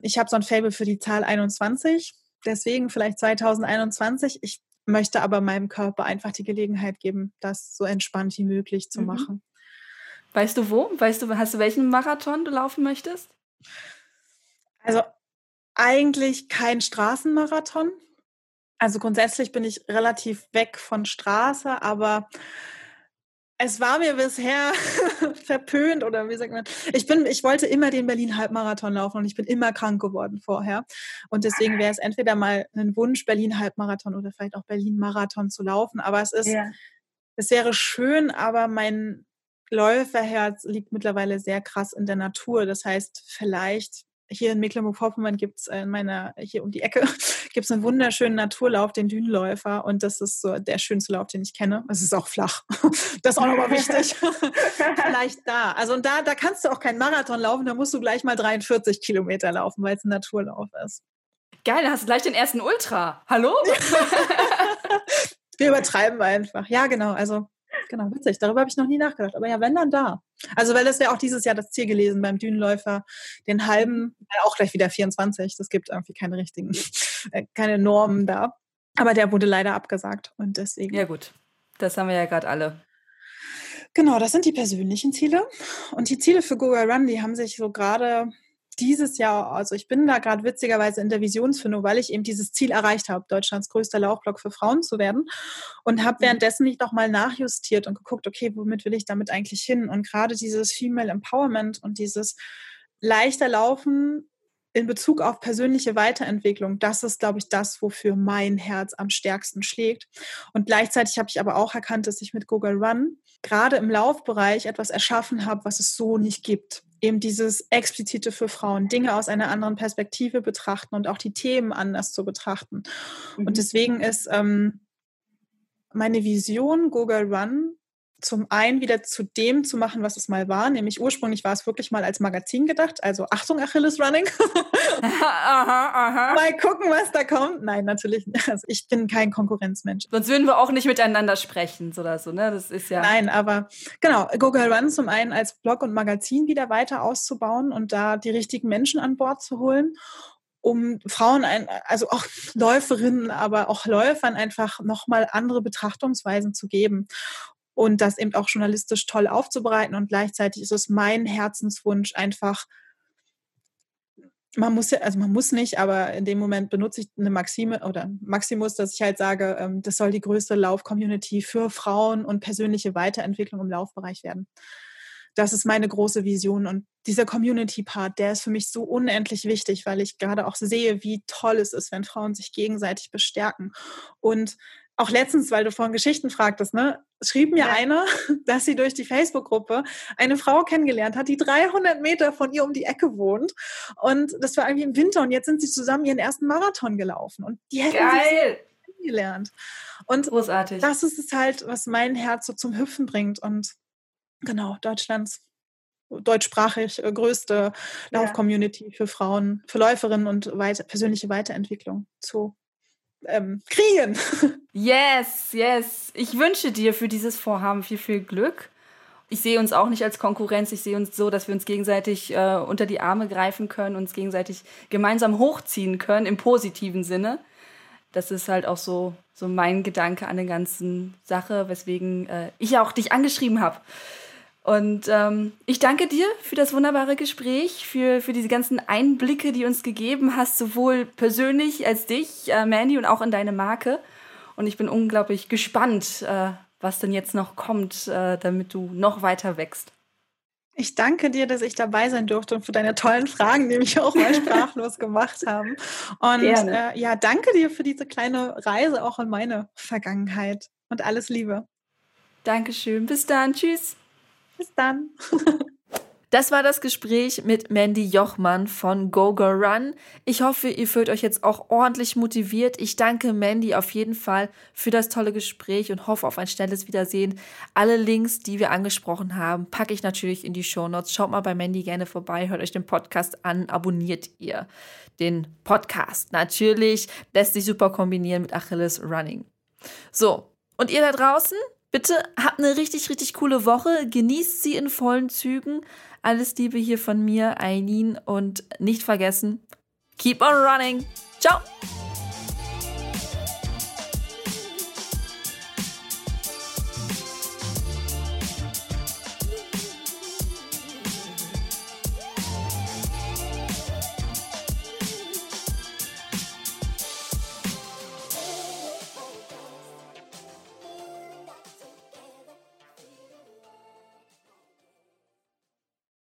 ich habe so ein Fable für die Zahl 21. Deswegen vielleicht 2021. Ich möchte aber meinem Körper einfach die Gelegenheit geben, das so entspannt wie möglich zu mhm. machen. Weißt du wo? Weißt du, hast du welchen Marathon du laufen möchtest? Also eigentlich kein Straßenmarathon. Also grundsätzlich bin ich relativ weg von Straße, aber es war mir bisher (laughs) verpönt oder wie sagt man? Ich bin, ich wollte immer den Berlin Halbmarathon laufen und ich bin immer krank geworden vorher. Und deswegen wäre es entweder mal ein Wunsch, Berlin Halbmarathon oder vielleicht auch Berlin Marathon zu laufen. Aber es ist, ja. es wäre schön, aber mein Läuferherz liegt mittlerweile sehr krass in der Natur. Das heißt, vielleicht hier in Mecklenburg-Vorpommern gibt es in meiner, hier um die Ecke, (laughs) gibt es einen wunderschönen Naturlauf, den Dünenläufer. Und das ist so der schönste Lauf, den ich kenne. Es ist auch flach. (laughs) Das ist auch nochmal wichtig. (laughs) Vielleicht da. Also und da, da kannst du auch keinen Marathon laufen, da musst du gleich mal 43 Kilometer laufen, weil es ein Naturlauf ist. Geil, dann hast du gleich den ersten Ultra. Hallo? Wir übertreiben einfach. Ja, genau. Also genau, witzig. Darüber habe ich noch nie nachgedacht. Aber ja, wenn dann da. Also, weil das wäre auch dieses Jahr das Ziel gelesen beim Dünenläufer, den halben, auch gleich wieder 24. Das gibt irgendwie keine richtigen, äh, keine Normen da. Aber der wurde leider abgesagt und deswegen. Ja, gut. Das haben wir ja gerade alle. Genau, das sind die persönlichen Ziele. Und die Ziele für Google Run, die haben sich so gerade dieses Jahr, also ich bin da gerade witzigerweise in der Visionsfindung, weil ich eben dieses Ziel erreicht habe, Deutschlands größter Laufblock für Frauen zu werden und habe mhm. währenddessen nicht nochmal nachjustiert und geguckt, okay, womit will ich damit eigentlich hin? Und gerade dieses Female Empowerment und dieses leichter Laufen in Bezug auf persönliche Weiterentwicklung, das ist, glaube ich, das, wofür mein Herz am stärksten schlägt. Und gleichzeitig habe ich aber auch erkannt, dass ich mit Google Run gerade im Laufbereich etwas erschaffen habe, was es so nicht gibt eben dieses explizite für Frauen, Dinge aus einer anderen Perspektive betrachten und auch die Themen anders zu betrachten. Mhm. Und deswegen ist ähm, meine Vision Google Run zum einen wieder zu dem zu machen, was es mal war. Nämlich ursprünglich war es wirklich mal als Magazin gedacht. Also Achtung, Achilles Running. (laughs) aha, aha. Mal gucken, was da kommt. Nein, natürlich nicht. Also ich bin kein Konkurrenzmensch. Sonst würden wir auch nicht miteinander sprechen oder so, ne? Das ist ja. Nein, aber genau, Google Run zum einen als Blog und Magazin wieder weiter auszubauen und da die richtigen Menschen an Bord zu holen um Frauen, ein, also auch Läuferinnen, aber auch Läufern einfach nochmal andere Betrachtungsweisen zu geben und das eben auch journalistisch toll aufzubereiten. Und gleichzeitig ist es mein Herzenswunsch einfach, man muss ja, also man muss nicht, aber in dem Moment benutze ich eine Maxime oder Maximus, dass ich halt sage, ähm, das soll die größte Lauf-Community für Frauen und persönliche Weiterentwicklung im Laufbereich werden. Das ist meine große Vision. Und dieser Community-Part, der ist für mich so unendlich wichtig, weil ich gerade auch sehe, wie toll es ist, wenn Frauen sich gegenseitig bestärken. Und auch letztens, weil du vorhin Geschichten fragtest, ne, schrieb mir ja. eine, (laughs) dass sie durch die Facebook-Gruppe eine Frau kennengelernt hat, die 300 Meter von ihr um die Ecke wohnt. Und das war irgendwie im Winter und jetzt sind sie zusammen ihren ersten Marathon gelaufen. Und die hätten Geil. sich kennengelernt. Und Großartig. das ist es halt, was mein Herz so zum Hüpfen bringt. Und genau, Deutschlands deutschsprachig äh, größte Lauf-Community für Frauen, für Läuferinnen und weiter, persönliche Weiterentwicklung zu ähm, kriegen. Yes, yes. Ich wünsche dir für dieses Vorhaben viel, viel Glück. Ich sehe uns auch nicht als Konkurrenz. Ich sehe uns so, dass wir uns gegenseitig äh, unter die Arme greifen können, uns gegenseitig gemeinsam hochziehen können, im positiven Sinne. Das ist halt auch so, so mein Gedanke an der ganzen Sache, weswegen äh, ich auch dich angeschrieben habe. Und ähm, ich danke dir für das wunderbare Gespräch, für, für diese ganzen Einblicke, die du uns gegeben hast, sowohl persönlich als dich, äh, Mandy, und auch in deine Marke. Und ich bin unglaublich gespannt, äh, was denn jetzt noch kommt, äh, damit du noch weiter wächst. Ich danke dir, dass ich dabei sein durfte und für deine tollen Fragen, die mich auch mal (laughs) sprachlos gemacht haben. Und äh, ja, danke dir für diese kleine Reise auch in meine Vergangenheit und alles Liebe. Dankeschön. Bis dann. Tschüss. Bis dann. Das war das Gespräch mit Mandy Jochmann von Go Go Run. Ich hoffe, ihr fühlt euch jetzt auch ordentlich motiviert. Ich danke Mandy auf jeden Fall für das tolle Gespräch und hoffe auf ein schnelles Wiedersehen. Alle Links, die wir angesprochen haben, packe ich natürlich in die Show Notes. Schaut mal bei Mandy gerne vorbei, hört euch den Podcast an, abonniert ihr den Podcast. Natürlich lässt sich super kombinieren mit Achilles Running. So, und ihr da draußen? Bitte habt eine richtig, richtig coole Woche. Genießt sie in vollen Zügen. Alles Liebe hier von mir, Eileen. Und nicht vergessen, keep on running. Ciao.